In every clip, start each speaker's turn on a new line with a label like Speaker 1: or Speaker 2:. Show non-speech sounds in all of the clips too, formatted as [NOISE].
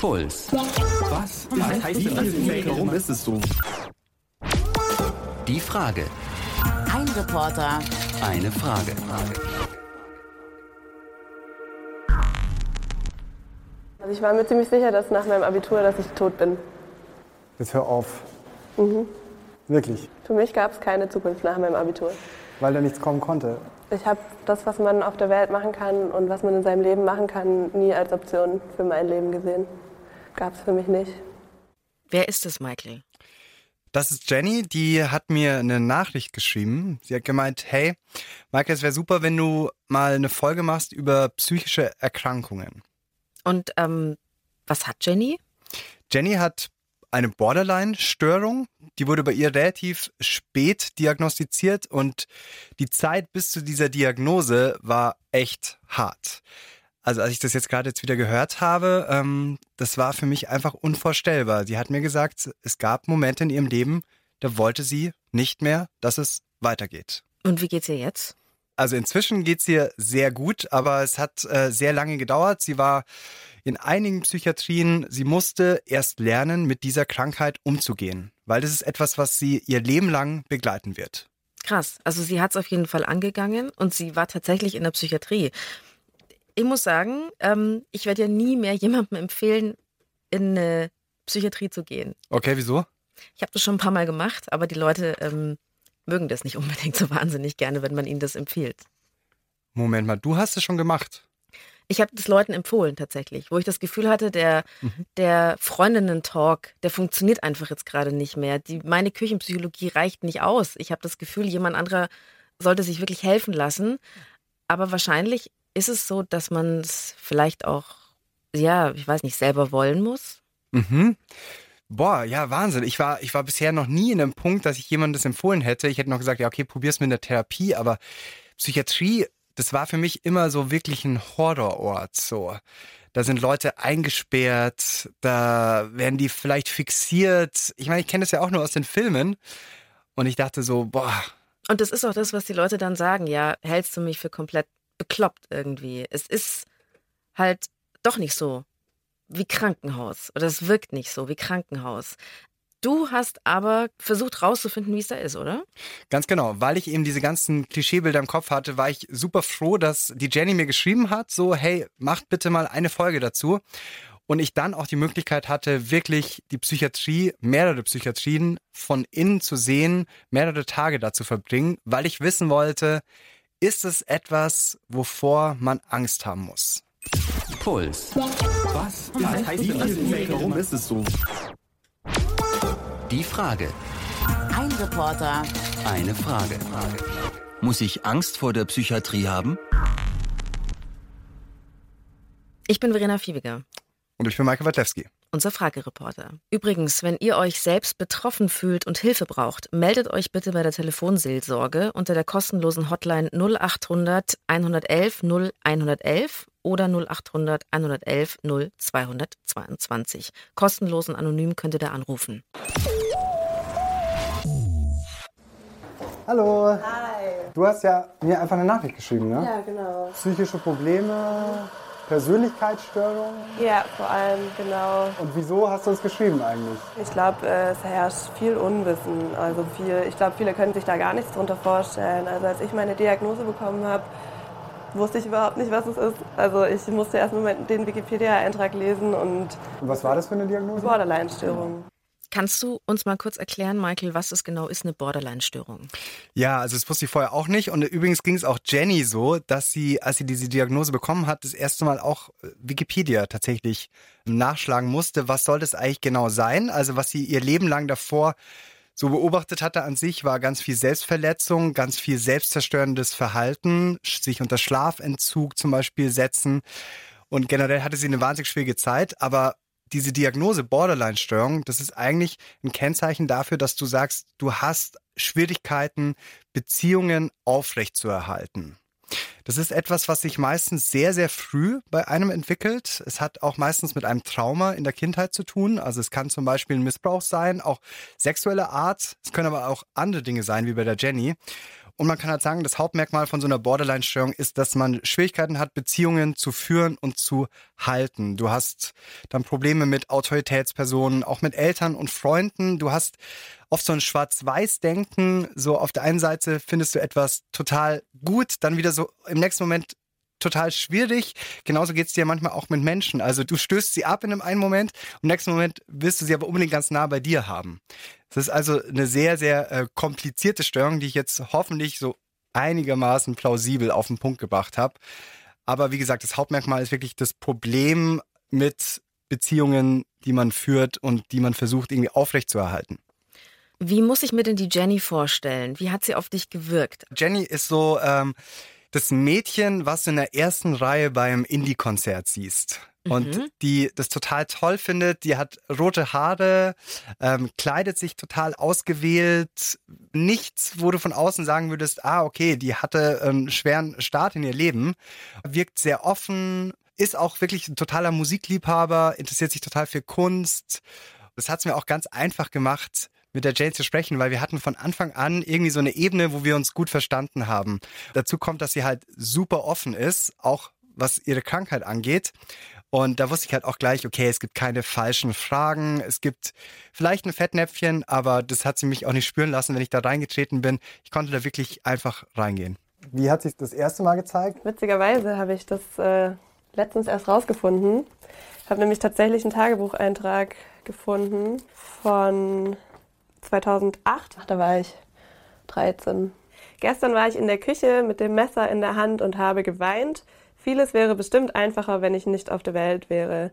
Speaker 1: Puls.
Speaker 2: Was? Was heißt denn das? Warum ist es so?
Speaker 1: Die Frage.
Speaker 3: Ein Reporter,
Speaker 1: Eine Frage.
Speaker 4: Also ich war mir ziemlich sicher, dass nach meinem Abitur, dass ich tot bin.
Speaker 5: Jetzt hör auf. Wirklich.
Speaker 4: Für mich gab es keine Zukunft nach meinem Abitur.
Speaker 5: Weil da nichts kommen konnte.
Speaker 4: Ich habe das, was man auf der Welt machen kann und was man in seinem Leben machen kann, nie als Option für mein Leben gesehen. Gab es für mich nicht.
Speaker 6: Wer ist es, Michael?
Speaker 7: Das ist Jenny, die hat mir eine Nachricht geschrieben. Sie hat gemeint, hey, Michael, es wäre super, wenn du mal eine Folge machst über psychische Erkrankungen.
Speaker 6: Und ähm, was hat Jenny?
Speaker 7: Jenny hat eine Borderline-Störung. Die wurde bei ihr relativ spät diagnostiziert und die Zeit bis zu dieser Diagnose war echt hart. Also als ich das jetzt gerade jetzt wieder gehört habe, ähm, das war für mich einfach unvorstellbar. Sie hat mir gesagt, es gab Momente in ihrem Leben, da wollte sie nicht mehr, dass es weitergeht.
Speaker 6: Und wie geht's ihr jetzt?
Speaker 7: Also inzwischen geht's ihr sehr gut, aber es hat äh, sehr lange gedauert. Sie war in einigen Psychiatrien, sie musste erst lernen, mit dieser Krankheit umzugehen, weil das ist etwas, was sie ihr Leben lang begleiten wird.
Speaker 6: Krass. Also sie hat es auf jeden Fall angegangen und sie war tatsächlich in der Psychiatrie. Ich muss sagen, ähm, ich werde ja nie mehr [LAUGHS] jemandem empfehlen, in eine Psychiatrie zu gehen.
Speaker 7: Okay, wieso?
Speaker 6: Ich habe das schon ein paar Mal gemacht, aber die Leute ähm, mögen das nicht [LAUGHS] unbedingt so wahnsinnig gerne, wenn man ihnen das empfiehlt.
Speaker 7: Moment mal, du hast es schon gemacht.
Speaker 6: Ich habe das Leuten empfohlen tatsächlich, wo ich das Gefühl hatte, der, der Freundinnen-Talk, der funktioniert einfach jetzt gerade nicht mehr. Die, meine Küchenpsychologie reicht nicht aus. Ich habe das Gefühl, jemand anderer sollte sich wirklich helfen lassen. Aber wahrscheinlich ist es so, dass man es vielleicht auch, ja, ich weiß nicht, selber wollen muss.
Speaker 7: Mhm. Boah, ja, Wahnsinn. Ich war, ich war bisher noch nie in einem Punkt, dass ich jemandem das empfohlen hätte. Ich hätte noch gesagt, ja, okay, probier's mit einer Therapie, aber Psychiatrie, das war für mich immer so wirklich ein Horrorort, so. Da sind Leute eingesperrt, da werden die vielleicht fixiert. Ich meine, ich kenne das ja auch nur aus den Filmen. Und ich dachte so, boah,
Speaker 6: Und das ist auch das, was die Leute dann sagen. Ja, hältst du mich für komplett bekloppt irgendwie? Es ist halt doch nicht so wie Krankenhaus. Oder es wirkt nicht so wie Krankenhaus. Du hast aber versucht rauszufinden, wie es da ist, oder?
Speaker 7: Ganz genau, weil ich eben diese ganzen Klischeebilder im Kopf hatte, war ich super froh, dass die Jenny mir geschrieben hat, so, hey, macht bitte mal eine Folge dazu. Und ich dann auch die Möglichkeit hatte, wirklich die Psychiatrie, mehrere Psychiatrien von innen zu sehen, mehrere Tage da zu verbringen, weil ich wissen wollte, ist es etwas, wovor man Angst haben muss?
Speaker 1: Puls.
Speaker 2: Was? Was heißt denn das? Warum ist es so?
Speaker 1: Die Frage.
Speaker 3: ein Reporter,
Speaker 1: Eine Frage. Muss ich Angst vor der Psychiatrie haben?
Speaker 6: Ich bin Verena Fiebiger.
Speaker 7: Und ich bin Michael Watlewski.
Speaker 6: Unser Fragereporter. Übrigens, wenn ihr euch selbst betroffen fühlt und Hilfe braucht, meldet euch bitte bei der Telefonseelsorge unter der kostenlosen Hotline 0800 111 0111 oder 0800 111 0222. Kostenlos und anonym könnt ihr da anrufen.
Speaker 5: Hallo. Hi. Du hast ja mir einfach eine Nachricht geschrieben, ne?
Speaker 4: Ja, genau.
Speaker 5: Psychische Probleme, Persönlichkeitsstörung.
Speaker 4: Ja, vor allem, genau.
Speaker 5: Und wieso hast du uns geschrieben eigentlich?
Speaker 4: Ich glaube, es herrscht viel Unwissen. Also viel, ich glaube, viele können sich da gar nichts drunter vorstellen. Also als ich meine Diagnose bekommen habe, wusste ich überhaupt nicht, was es ist. Also ich musste erst mal den Wikipedia-Eintrag lesen und
Speaker 5: Und was war das für eine Diagnose?
Speaker 4: Borderline-Störung.
Speaker 6: Kannst du uns mal kurz erklären, Michael, was es genau ist, eine Borderline-Störung?
Speaker 7: Ja, also das wusste ich vorher auch nicht. Und übrigens ging es auch Jenny so, dass sie, als sie diese Diagnose bekommen hat, das erste Mal auch äh, Wikipedia tatsächlich nachschlagen musste. Was soll das eigentlich genau sein? Also was sie ihr Leben lang davor so beobachtet hatte an sich, war ganz viel Selbstverletzung, ganz viel selbstzerstörendes Verhalten, sich unter Schlafentzug zum Beispiel setzen. Und generell hatte sie eine wahnsinnig schwierige Zeit, aber diese Diagnose Borderline-Störung, das ist eigentlich ein Kennzeichen dafür, dass du sagst, du hast Schwierigkeiten, Beziehungen aufrechtzuerhalten. Das ist etwas, was sich meistens sehr, sehr früh bei einem entwickelt. Es hat auch meistens mit einem Trauma in der Kindheit zu tun. Also es kann zum Beispiel ein Missbrauch sein, auch sexuelle Art. Es können aber auch andere Dinge sein, wie bei der Jenny. Und man kann halt sagen, das Hauptmerkmal von so einer Borderline-Störung ist, dass man Schwierigkeiten hat, Beziehungen zu führen und zu halten. Du hast dann Probleme mit Autoritätspersonen, auch mit Eltern und Freunden. Du hast oft so ein Schwarz-Weiß-Denken. So auf der einen Seite findest du etwas total gut, dann wieder so im nächsten Moment total schwierig. Genauso geht es dir manchmal auch mit Menschen. Also du stößt sie ab in einem einen Moment, im nächsten Moment willst du sie aber unbedingt ganz nah bei dir haben. Das ist also eine sehr, sehr äh, komplizierte Störung, die ich jetzt hoffentlich so einigermaßen plausibel auf den Punkt gebracht habe. Aber wie gesagt, das Hauptmerkmal ist wirklich das Problem mit Beziehungen, die man führt und die man versucht irgendwie aufrechtzuerhalten.
Speaker 6: Wie muss ich mir denn die Jenny vorstellen? Wie hat sie auf dich gewirkt?
Speaker 7: Jenny ist so ähm, das Mädchen, was du in der ersten Reihe beim Indie-Konzert siehst und
Speaker 6: Mhm.
Speaker 7: die das total toll findet. Die hat rote Haare, ähm, kleidet sich total ausgewählt. Nichts, wo du von außen sagen würdest, ah, okay, die hatte einen schweren Start in ihr Leben. Wirkt sehr offen, ist auch wirklich ein totaler Musikliebhaber, interessiert sich total für Kunst. Das hat es mir auch ganz einfach gemacht, mit der Jane zu sprechen, weil wir hatten von Anfang an irgendwie so eine Ebene, wo wir uns gut verstanden haben. Dazu kommt, dass sie halt super offen ist, auch was ihre Krankheit angeht. Und da wusste ich halt auch gleich, okay, es gibt keine falschen Fragen, es gibt vielleicht ein Fettnäpfchen, aber das hat sie mich auch nicht spüren lassen, wenn ich da reingetreten bin. Ich konnte da wirklich einfach reingehen.
Speaker 5: Wie hat sich das erste Mal gezeigt?
Speaker 4: Witzigerweise habe ich das äh, letztens erst rausgefunden. Ich habe nämlich tatsächlich einen Tagebucheintrag gefunden von 2008. Da war ich 13. Gestern war ich in der Küche mit dem Messer in der Hand und habe geweint. Vieles wäre bestimmt einfacher, wenn ich nicht auf der Welt wäre.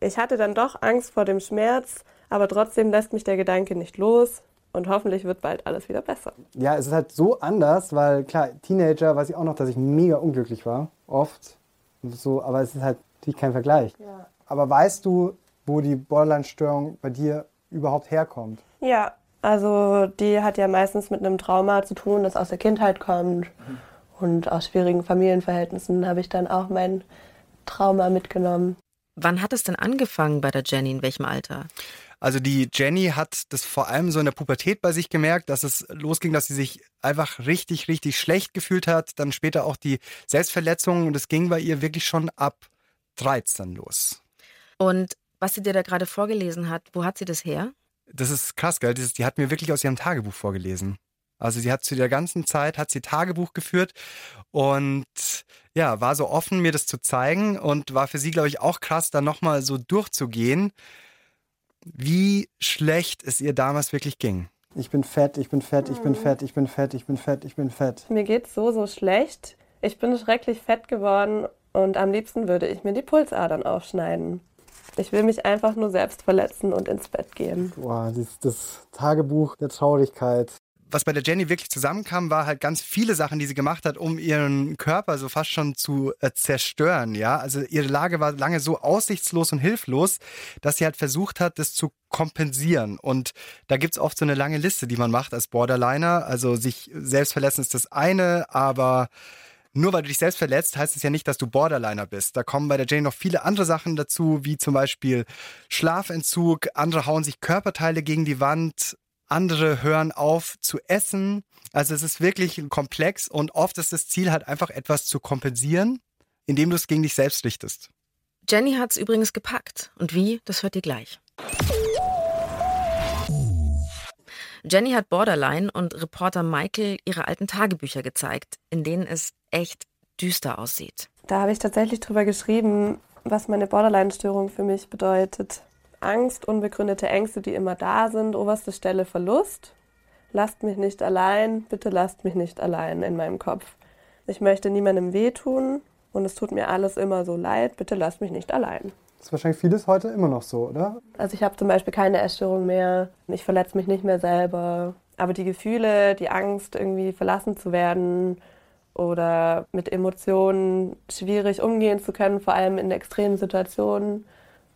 Speaker 4: Ich hatte dann doch Angst vor dem Schmerz, aber trotzdem lässt mich der Gedanke nicht los und hoffentlich wird bald alles wieder besser.
Speaker 5: Ja, es ist halt so anders, weil klar, Teenager weiß ich auch noch, dass ich mega unglücklich war. Oft. So, aber es ist halt natürlich kein Vergleich.
Speaker 4: Ja.
Speaker 5: Aber weißt du, wo die Borderline-Störung bei dir überhaupt herkommt?
Speaker 4: Ja, also die hat ja meistens mit einem Trauma zu tun, das aus der Kindheit kommt. Und aus schwierigen Familienverhältnissen habe ich dann auch mein Trauma mitgenommen.
Speaker 6: Wann hat es denn angefangen bei der Jenny? In welchem Alter?
Speaker 7: Also die Jenny hat das vor allem so in der Pubertät bei sich gemerkt, dass es losging, dass sie sich einfach richtig, richtig schlecht gefühlt hat. Dann später auch die Selbstverletzung und es ging bei ihr wirklich schon ab 13 los.
Speaker 6: Und was sie dir da gerade vorgelesen hat, wo hat sie das her?
Speaker 7: Das ist krass, gell? Das die hat mir wirklich aus ihrem Tagebuch vorgelesen. Also sie hat zu der ganzen Zeit, hat sie Tagebuch geführt und ja, war so offen, mir das zu zeigen und war für sie, glaube ich, auch krass, da nochmal so durchzugehen, wie schlecht es ihr damals wirklich ging.
Speaker 5: Ich bin fett, ich bin fett, ich bin fett, ich bin fett, ich bin fett, ich bin fett.
Speaker 4: Mir geht's so, so schlecht. Ich bin schrecklich fett geworden und am liebsten würde ich mir die Pulsadern aufschneiden. Ich will mich einfach nur selbst verletzen und ins Bett gehen.
Speaker 5: Boah, das, das Tagebuch der Traurigkeit.
Speaker 7: Was bei der Jenny wirklich zusammenkam, war halt ganz viele Sachen, die sie gemacht hat, um ihren Körper so fast schon zu äh, zerstören, ja. Also ihre Lage war lange so aussichtslos und hilflos, dass sie halt versucht hat, das zu kompensieren. Und da gibt's oft so eine lange Liste, die man macht als Borderliner. Also sich selbst verletzen ist das eine, aber nur weil du dich selbst verletzt, heißt es ja nicht, dass du Borderliner bist. Da kommen bei der Jane noch viele andere Sachen dazu, wie zum Beispiel Schlafentzug, andere hauen sich Körperteile gegen die Wand, andere hören auf zu essen. Also es ist wirklich Komplex und oft ist das Ziel halt einfach etwas zu kompensieren, indem du es gegen dich selbst richtest.
Speaker 6: Jenny hat's übrigens gepackt. Und wie? Das hört ihr gleich. Jenny hat Borderline und Reporter Michael ihre alten Tagebücher gezeigt, in denen es echt düster aussieht.
Speaker 4: Da habe ich tatsächlich drüber geschrieben, was meine Borderline-Störung für mich bedeutet. Angst, unbegründete Ängste, die immer da sind, oberste Stelle Verlust. Lasst mich nicht allein, bitte lasst mich nicht allein in meinem Kopf. Ich möchte niemandem wehtun und es tut mir alles immer so leid, bitte lasst mich nicht allein.
Speaker 5: Das ist wahrscheinlich vieles heute immer noch so, oder?
Speaker 4: Also ich habe zum Beispiel keine Essstörung mehr, ich verletze mich nicht mehr selber. Aber die Gefühle, die Angst, irgendwie verlassen zu werden oder mit Emotionen schwierig umgehen zu können, vor allem in extremen Situationen,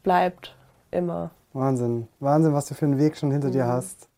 Speaker 4: bleibt immer.
Speaker 5: Wahnsinn. Wahnsinn, was du für einen Weg schon hinter dir hast.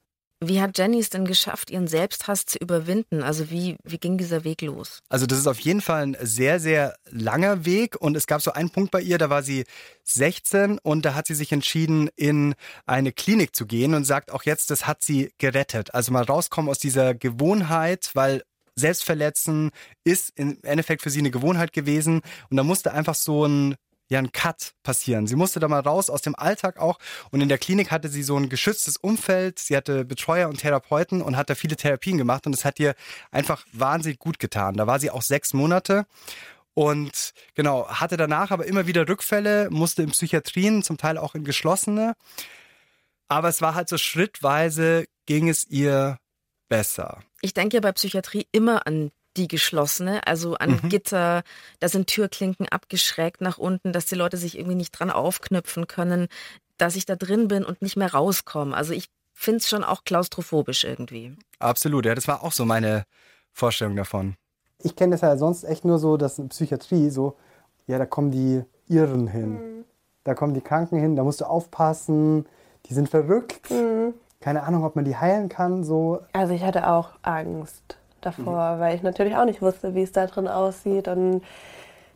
Speaker 6: Wie hat Jenny es denn geschafft, ihren Selbsthass zu überwinden? Also wie, wie ging dieser Weg los?
Speaker 7: Also das ist auf jeden Fall ein sehr, sehr langer Weg und es gab so einen Punkt bei ihr, da war sie 16 und da hat sie sich entschieden, in eine Klinik zu gehen und sagt auch jetzt, das hat sie gerettet. Also mal rauskommen aus dieser Gewohnheit, weil selbst verletzen, ist im Endeffekt für sie eine Gewohnheit gewesen. Und da musste einfach so ein ja ein Cut passieren. Sie musste da mal raus aus dem Alltag auch und in der Klinik hatte sie so ein geschütztes Umfeld. Sie hatte Betreuer und Therapeuten und hat da viele Therapien gemacht und es hat ihr einfach wahnsinnig gut getan. Da war sie auch sechs Monate und genau, hatte danach aber immer wieder Rückfälle, musste in Psychiatrien, zum Teil auch in geschlossene. Aber es war halt so schrittweise ging es ihr besser.
Speaker 6: Ich denke ja bei Psychiatrie immer an die geschlossene, also an mhm. Gitter, da sind Türklinken abgeschrägt nach unten, dass die Leute sich irgendwie nicht dran aufknüpfen können, dass ich da drin bin und nicht mehr rauskomme. Also ich finde es schon auch klaustrophobisch irgendwie.
Speaker 7: Absolut, ja, das war auch so meine Vorstellung davon.
Speaker 5: Ich kenne das ja sonst echt nur so, dass in Psychiatrie so, ja, da kommen die Irren hin. Mhm. Da kommen die Kranken hin, da musst du aufpassen, die sind verrückt. Mhm. Keine Ahnung, ob man die heilen kann, so.
Speaker 4: Also ich hatte auch Angst davor, mhm. weil ich natürlich auch nicht wusste, wie es da drin aussieht. Und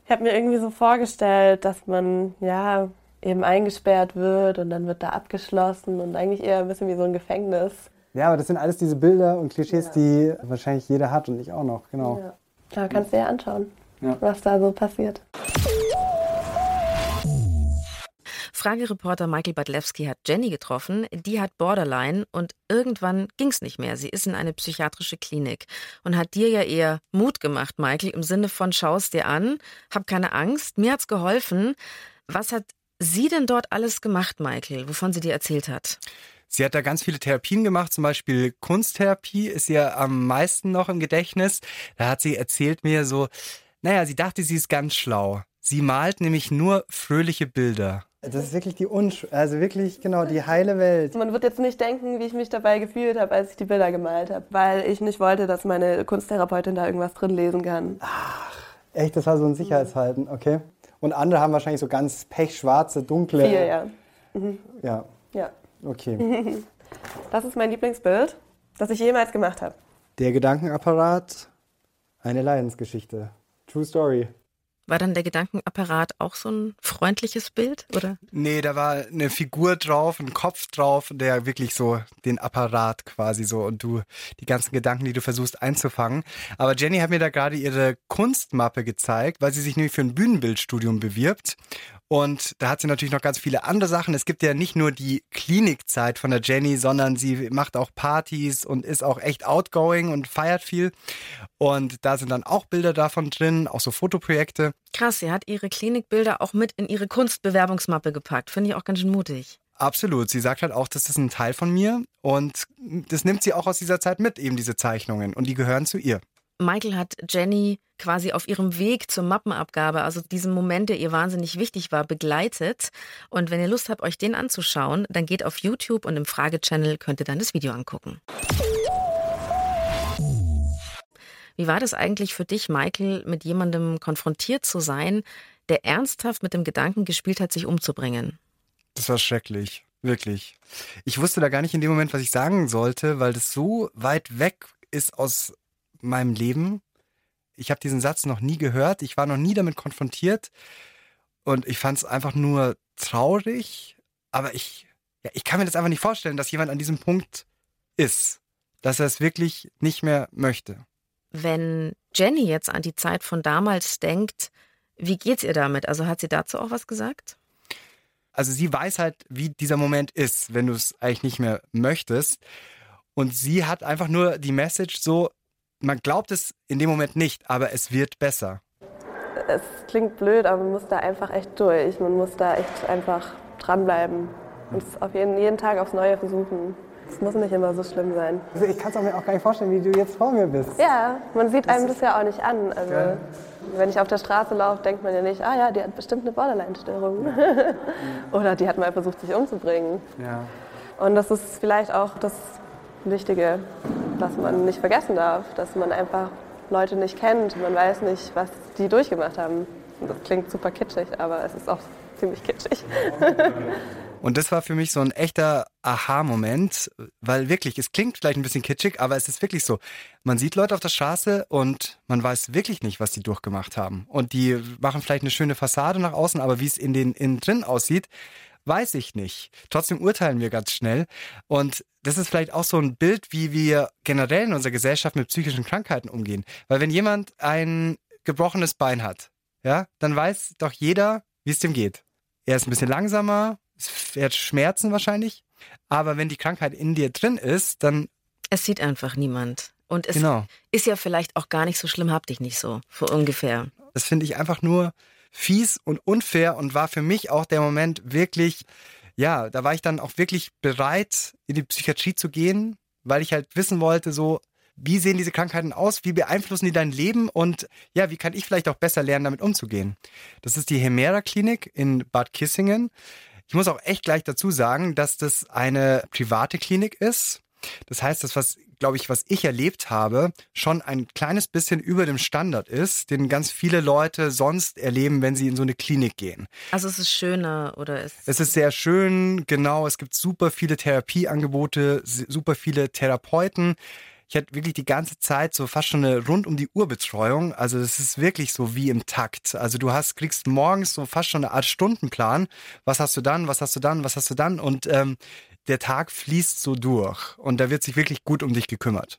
Speaker 4: ich habe mir irgendwie so vorgestellt, dass man ja eben eingesperrt wird und dann wird da abgeschlossen und eigentlich eher ein bisschen wie so ein Gefängnis.
Speaker 5: Ja, aber das sind alles diese Bilder und Klischees, ja. die wahrscheinlich jeder hat und ich auch noch, genau. Ja.
Speaker 4: Da kannst du dir anschauen, ja. was da so passiert.
Speaker 6: Fragereporter Michael Badlewski hat Jenny getroffen. Die hat Borderline und irgendwann ging es nicht mehr. Sie ist in eine psychiatrische Klinik und hat dir ja eher Mut gemacht, Michael, im Sinne von schaust dir an, hab keine Angst. Mir hat's geholfen. Was hat sie denn dort alles gemacht, Michael, wovon sie dir erzählt hat?
Speaker 7: Sie hat da ganz viele Therapien gemacht, zum Beispiel Kunsttherapie ist ihr am meisten noch im Gedächtnis. Da hat sie erzählt mir so, naja, sie dachte, sie ist ganz schlau. Sie malt nämlich nur fröhliche Bilder.
Speaker 5: Das ist wirklich die Unsch also wirklich genau die heile Welt.
Speaker 4: Man wird jetzt nicht denken, wie ich mich dabei gefühlt habe, als ich die Bilder gemalt habe, weil ich nicht wollte, dass meine Kunsttherapeutin da irgendwas drin lesen kann.
Speaker 5: Ach, echt, das war so ein Sicherheitshalten, okay. Und andere haben wahrscheinlich so ganz pechschwarze, dunkle.
Speaker 4: Vier, ja. Mhm.
Speaker 5: Ja.
Speaker 4: Ja.
Speaker 5: Okay. [LAUGHS]
Speaker 4: Das ist mein Lieblingsbild, das ich jemals gemacht habe.
Speaker 5: Der Gedankenapparat, eine Leidensgeschichte. True Story.
Speaker 6: War dann der Gedankenapparat auch so ein freundliches Bild, oder?
Speaker 7: Nee, da war eine Figur drauf, ein Kopf drauf, der wirklich so den Apparat quasi so und du die ganzen Gedanken, die du versuchst einzufangen. Aber Jenny hat mir da gerade ihre Kunstmappe gezeigt, weil sie sich nämlich für ein Bühnenbildstudium bewirbt und da hat sie natürlich noch ganz viele andere Sachen. Es gibt ja nicht nur die Klinikzeit von der Jenny, sondern sie macht auch Partys und ist auch echt outgoing und feiert viel. Und da sind dann auch Bilder davon drin, auch so Fotoprojekte.
Speaker 6: Krass, sie hat ihre Klinikbilder auch mit in ihre Kunstbewerbungsmappe gepackt. Finde ich auch ganz schön mutig.
Speaker 7: Absolut. Sie sagt halt auch, das ist ein Teil von mir und das nimmt sie auch aus dieser Zeit mit, eben diese Zeichnungen und die gehören zu ihr.
Speaker 6: Michael hat Jenny quasi auf ihrem Weg zur Mappenabgabe, also diesem Moment, der ihr wahnsinnig wichtig war, begleitet. Und wenn ihr Lust habt, euch den anzuschauen, dann geht auf YouTube und im Frage-Channel könnt ihr dann das Video angucken. Wie war das eigentlich für dich, Michael, mit jemandem konfrontiert zu sein, der ernsthaft mit dem Gedanken gespielt hat, sich umzubringen?
Speaker 7: Das war schrecklich, wirklich. Ich wusste da gar nicht in dem Moment, was ich sagen sollte, weil das so weit weg ist aus meinem Leben. Ich habe diesen Satz noch nie gehört. Ich war noch nie damit konfrontiert. Und ich fand es einfach nur traurig. Aber ich, ja, ich kann mir das einfach nicht vorstellen, dass jemand an diesem Punkt ist. Dass er es wirklich nicht mehr möchte.
Speaker 6: Wenn Jenny jetzt an die Zeit von damals denkt, wie geht's ihr damit? Also hat sie dazu auch was gesagt?
Speaker 7: Also sie weiß halt, wie dieser Moment ist, wenn du es eigentlich nicht mehr möchtest. Und sie hat einfach nur die Message so, man glaubt es in dem Moment nicht, aber es wird besser.
Speaker 4: Es klingt blöd, aber man muss da einfach echt durch. Man muss da echt einfach dranbleiben und es auf jeden, jeden Tag aufs Neue versuchen. Es muss nicht immer so schlimm sein.
Speaker 5: Also ich kann es mir auch gar nicht vorstellen, wie du jetzt vor mir bist.
Speaker 4: Ja, man sieht einem das ja auch nicht an. Also, wenn ich auf der Straße laufe, denkt man ja nicht, ah ja, die hat bestimmt eine Borderline-Störung. [LAUGHS] Oder die hat mal versucht, sich umzubringen.
Speaker 5: Ja.
Speaker 4: Und das ist vielleicht auch das Wichtige, was man nicht vergessen darf, dass man einfach Leute nicht kennt. Man weiß nicht, was die durchgemacht haben. Das klingt super kitschig, aber es ist auch ziemlich kitschig. [LAUGHS]
Speaker 7: Und das war für mich so ein echter Aha-Moment, weil wirklich, es klingt vielleicht ein bisschen kitschig, aber es ist wirklich so. Man sieht Leute auf der Straße und man weiß wirklich nicht, was die durchgemacht haben. Und die machen vielleicht eine schöne Fassade nach außen, aber wie es in den innen drin aussieht, Weiß ich nicht. Trotzdem urteilen wir ganz schnell. Und das ist vielleicht auch so ein Bild, wie wir generell in unserer Gesellschaft mit psychischen Krankheiten umgehen. Weil wenn jemand ein gebrochenes Bein hat, ja, dann weiß doch jeder, wie es dem geht. Er ist ein bisschen langsamer, er hat Schmerzen wahrscheinlich. Aber wenn die Krankheit in dir drin ist, dann.
Speaker 6: Es sieht einfach niemand. Und es
Speaker 7: Genau.
Speaker 6: ist ja vielleicht auch gar nicht so schlimm, hab dich nicht so, so ungefähr.
Speaker 7: Das finde ich einfach nur fies und unfair und war für mich auch der Moment wirklich, ja, da war ich dann auch wirklich bereit, in die Psychiatrie zu gehen, weil ich halt wissen wollte, so, wie sehen diese Krankheiten aus, wie beeinflussen die dein Leben und ja, wie kann ich vielleicht auch besser lernen, damit umzugehen. Das ist die Hemera Klinik in Bad Kissingen. Ich muss auch echt gleich dazu sagen, dass das eine private Klinik ist. Das heißt, das, was, glaube ich, was ich erlebt habe, schon ein kleines bisschen über dem Standard ist, den ganz viele Leute sonst erleben, wenn sie in so eine Klinik gehen.
Speaker 6: Also es ist schöner oder es
Speaker 7: Es ist sehr schön, genau, es gibt super viele Therapieangebote, super viele Therapeuten. Ich hatte wirklich die ganze Zeit so fast schon eine rund um die Uhr Betreuung. Also es ist wirklich so wie im Takt. Also du hast, kriegst morgens so fast schon eine Art Stundenplan. Was hast du dann, was hast du dann, was hast du dann? Und ähm, der Tag fließt so durch. Und da wird sich wirklich gut um dich gekümmert.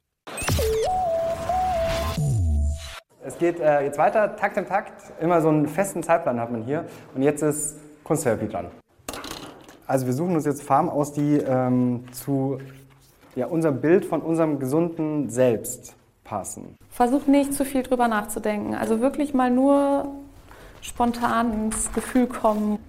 Speaker 5: Es geht äh, jetzt weiter, Takt im Takt. Immer so einen festen Zeitplan hat man hier. Und jetzt ist Kunsttherapie dran. Also wir suchen uns jetzt Farben aus, die ähm, zu ja, unserem Bild von unserem gesunden Selbst passen.
Speaker 8: Versuch nicht zu viel drüber nachzudenken. Also wirklich mal nur spontan ins Gefühl kommen.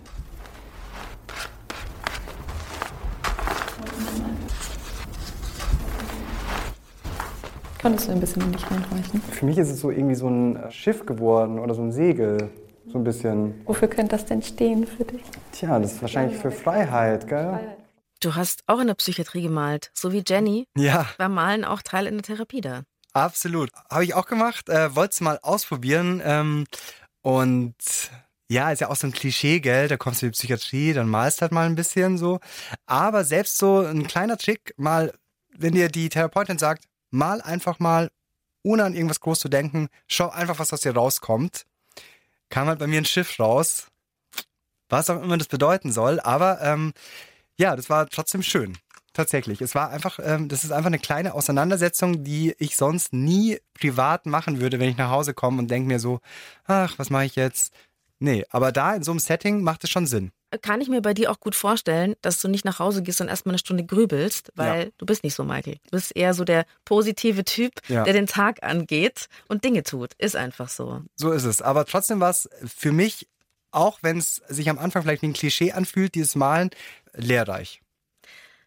Speaker 8: Könntest du ein bisschen in dich reinreichen?
Speaker 5: Für mich ist es so irgendwie so ein äh, Schiff geworden oder so ein Segel. So ein bisschen.
Speaker 8: Wofür könnte das denn stehen für dich?
Speaker 5: Tja, das ist wahrscheinlich für Freiheit, gell?
Speaker 6: Du hast auch in der Psychiatrie gemalt, so wie Jenny.
Speaker 7: Ja.
Speaker 6: War Malen auch Teil in der Therapie da.
Speaker 7: Absolut. Habe ich auch gemacht. Äh, Wollte es mal ausprobieren. Ähm, und ja, ist ja auch so ein Klischee, gell? Da kommst du in die Psychiatrie, dann malst halt mal ein bisschen so. Aber selbst so ein kleiner Trick, mal, wenn dir die Therapeutin sagt, mal einfach mal, ohne an irgendwas groß zu denken, schau einfach, was aus dir rauskommt. Kam halt bei mir ein Schiff raus. Was auch immer das bedeuten soll. Aber ähm, ja, das war trotzdem schön. Tatsächlich. Es war einfach, ähm, das ist einfach eine kleine Auseinandersetzung, die ich sonst nie privat machen würde, wenn ich nach Hause komme und denke mir so, ach, was mache ich jetzt? Nee, aber da in so einem Setting macht es schon Sinn.
Speaker 6: Kann ich mir bei dir auch gut vorstellen, dass du nicht nach Hause gehst und erstmal eine Stunde grübelst, weil
Speaker 7: Ja.
Speaker 6: du bist nicht so, Michael. Du bist eher so der positive Typ,
Speaker 7: Ja.
Speaker 6: der den Tag angeht und Dinge tut. Ist einfach so.
Speaker 7: So ist es. Aber trotzdem war es für mich, auch wenn es sich am Anfang vielleicht wie ein Klischee anfühlt, dieses Malen, lehrreich.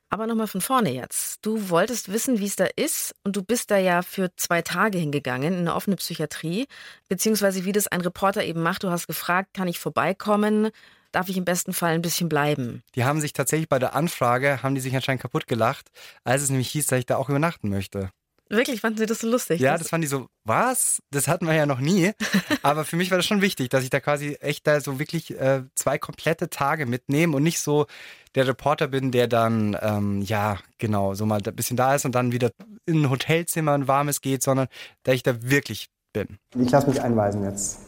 Speaker 6: Aber nochmal von vorne jetzt. Du wolltest wissen, wie es da ist und du bist da ja für zwei Tage hingegangen in eine offene Psychiatrie, beziehungsweise wie das ein Reporter eben macht. Du hast gefragt, kann ich vorbeikommen? Darf ich im besten Fall ein bisschen bleiben?
Speaker 7: Die haben sich tatsächlich bei der Anfrage, haben die sich anscheinend kaputt gelacht, als es nämlich hieß, dass ich da auch übernachten möchte.
Speaker 6: Wirklich, fanden sie das so lustig?
Speaker 7: Ja, das fanden die so, was? Das hatten wir ja noch nie. [LAUGHS] Aber für mich war das schon wichtig, dass ich da quasi echt da so wirklich äh, zwei komplette Tage mitnehme und nicht so der Reporter bin, der dann, ähm, ja, genau, so mal ein bisschen da ist und dann wieder in ein Hotelzimmer, ein warmes geht, sondern dass ich da wirklich bin.
Speaker 5: Ich lasse mich einweisen jetzt.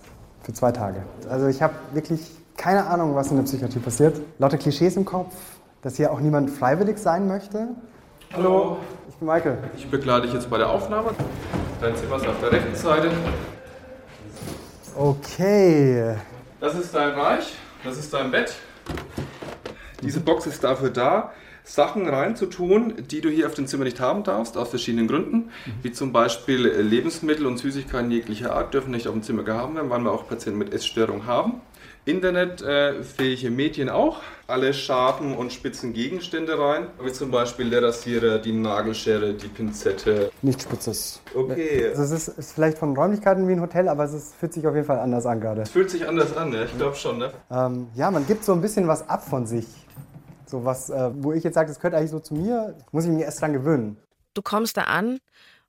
Speaker 5: Für zwei Tage. Also ich habe wirklich keine Ahnung, was in der Psychiatrie passiert. Lauter Klischees im Kopf, dass hier auch niemand freiwillig sein möchte. Hallo, ich bin Michael.
Speaker 2: Ich begleite dich jetzt bei der Aufnahme. Dein Zimmer ist auf der rechten Seite.
Speaker 5: Okay.
Speaker 2: Das ist dein Bereich, das ist dein Bett. Diese Box ist dafür da, Sachen reinzutun, die du hier auf dem Zimmer nicht haben darfst, aus verschiedenen Gründen. Wie zum Beispiel Lebensmittel und Süßigkeiten jeglicher Art dürfen nicht auf dem Zimmer gehabt werden, weil wir auch Patienten mit Essstörung haben. Internetfähige Medien auch. Alle scharfen und spitzen Gegenstände rein, wie zum Beispiel der Rasierer, die Nagelschere, die Pinzette.
Speaker 5: Nichts Spitzes.
Speaker 2: Okay,
Speaker 5: Also es ist, ist vielleicht von Räumlichkeiten wie ein Hotel, aber es ist, fühlt sich auf jeden Fall anders an gerade.
Speaker 2: es fühlt sich anders an, ne? ich glaube schon. Ne?
Speaker 5: Ähm, ja, man gibt so ein bisschen was ab von sich. So was, äh, wo ich jetzt sage, das gehört eigentlich so zu mir, muss ich mich erst dran gewöhnen.
Speaker 6: Du kommst da an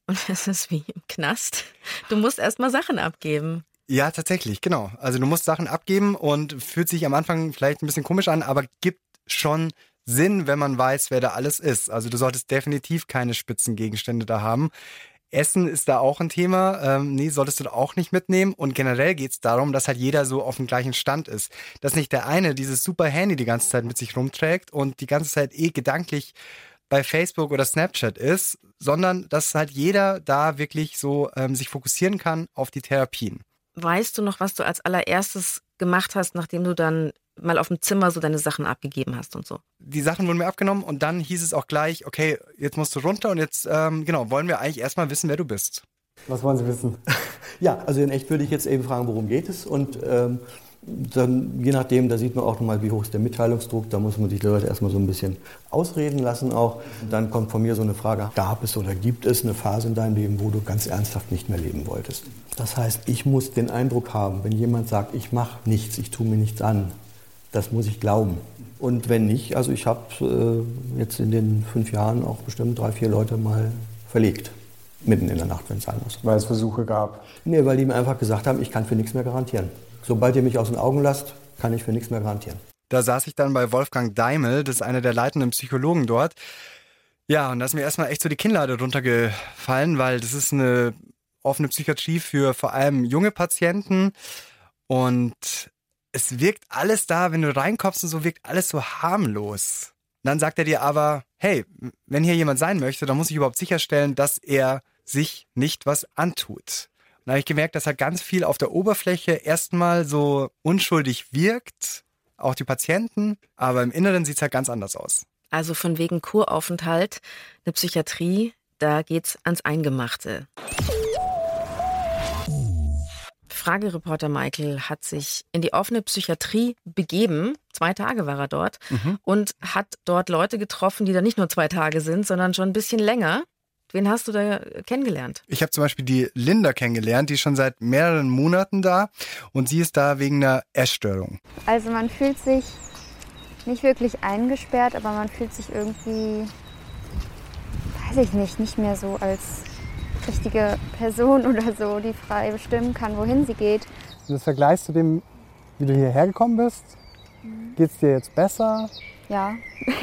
Speaker 6: und [LAUGHS] es ist wie im Knast. Du musst erstmal Sachen abgeben.
Speaker 7: Ja, tatsächlich, genau. Also du musst Sachen abgeben und fühlt sich am Anfang vielleicht ein bisschen komisch an, aber gibt schon Sinn, wenn man weiß, wer da alles ist. Also du solltest definitiv keine spitzen Gegenstände da haben. Essen ist da auch ein Thema. Ähm, nee, solltest du auch nicht mitnehmen. Und generell geht es darum, dass halt jeder so auf dem gleichen Stand ist. Dass nicht der eine dieses super Handy die ganze Zeit mit sich rumträgt und die ganze Zeit eh gedanklich bei Facebook oder Snapchat ist, sondern dass halt jeder da wirklich so ähm, sich fokussieren kann auf die Therapien.
Speaker 6: Weißt du noch, was du als allererstes gemacht hast, nachdem du dann mal auf dem Zimmer so deine Sachen abgegeben hast und so?
Speaker 7: Die Sachen wurden mir abgenommen und dann hieß es auch gleich, okay, jetzt musst du runter und jetzt, ähm, genau, wollen wir eigentlich erstmal wissen, wer du bist.
Speaker 5: Was wollen Sie wissen? [LAUGHS]
Speaker 9: Ja, also in echt würde ich jetzt eben fragen, worum geht es und ähm, dann, je nachdem, da sieht man auch nochmal, wie hoch ist der Mitteilungsdruck. Da muss man sich die Leute erstmal so ein bisschen ausreden lassen auch. Dann kommt von mir so eine Frage, gab es oder gibt es eine Phase in deinem Leben, wo du ganz ernsthaft nicht mehr leben wolltest? Das heißt, ich muss den Eindruck haben, wenn jemand sagt, ich mache nichts, ich tue mir nichts an, das muss ich glauben. Und wenn nicht, also ich habe äh, jetzt in den fünf Jahren auch bestimmt drei, vier Leute mal verlegt. Mitten in der Nacht, wenn es sein muss.
Speaker 5: Weil es Versuche gab.
Speaker 9: Nee, weil die mir einfach gesagt haben, ich kann für nichts mehr garantieren. Sobald ihr mich aus den Augen lasst, kann ich für nichts mehr garantieren.
Speaker 7: Da saß ich dann bei Wolfgang Daimel, das ist einer der leitenden Psychologen dort. Ja, und da ist mir erstmal echt so die Kinnlade runtergefallen, weil das ist eine offene Psychiatrie für vor allem junge Patienten. Und es wirkt alles da, wenn du reinkommst und so, wirkt alles so harmlos. Dann sagt er dir aber, hey, wenn hier jemand sein möchte, dann muss ich überhaupt sicherstellen, dass er sich nicht was antut. Und da habe ich gemerkt, dass er ganz viel auf der Oberfläche erstmal so unschuldig wirkt, auch die Patienten, aber im Inneren sieht es halt ganz anders aus.
Speaker 6: Also von wegen Kuraufenthalt, eine Psychiatrie, da geht's ans Eingemachte. Fragereporter Michael hat sich in die offene Psychiatrie begeben. Zwei Tage war er dort
Speaker 7: Mhm.
Speaker 6: und hat dort Leute getroffen, die da nicht nur zwei Tage sind, sondern schon ein bisschen länger. Wen hast du da kennengelernt?
Speaker 7: Ich habe zum Beispiel die Linda kennengelernt, die ist schon seit mehreren Monaten da und sie ist da wegen einer Essstörung.
Speaker 10: Also man fühlt sich nicht wirklich eingesperrt, aber man fühlt sich irgendwie, weiß ich nicht, nicht mehr so als richtige Person [LAUGHS] oder so, die frei bestimmen kann, wohin sie geht.
Speaker 5: Und das vergleichst du dem, wie du hierher gekommen bist? Geht es dir jetzt besser?
Speaker 10: Ja,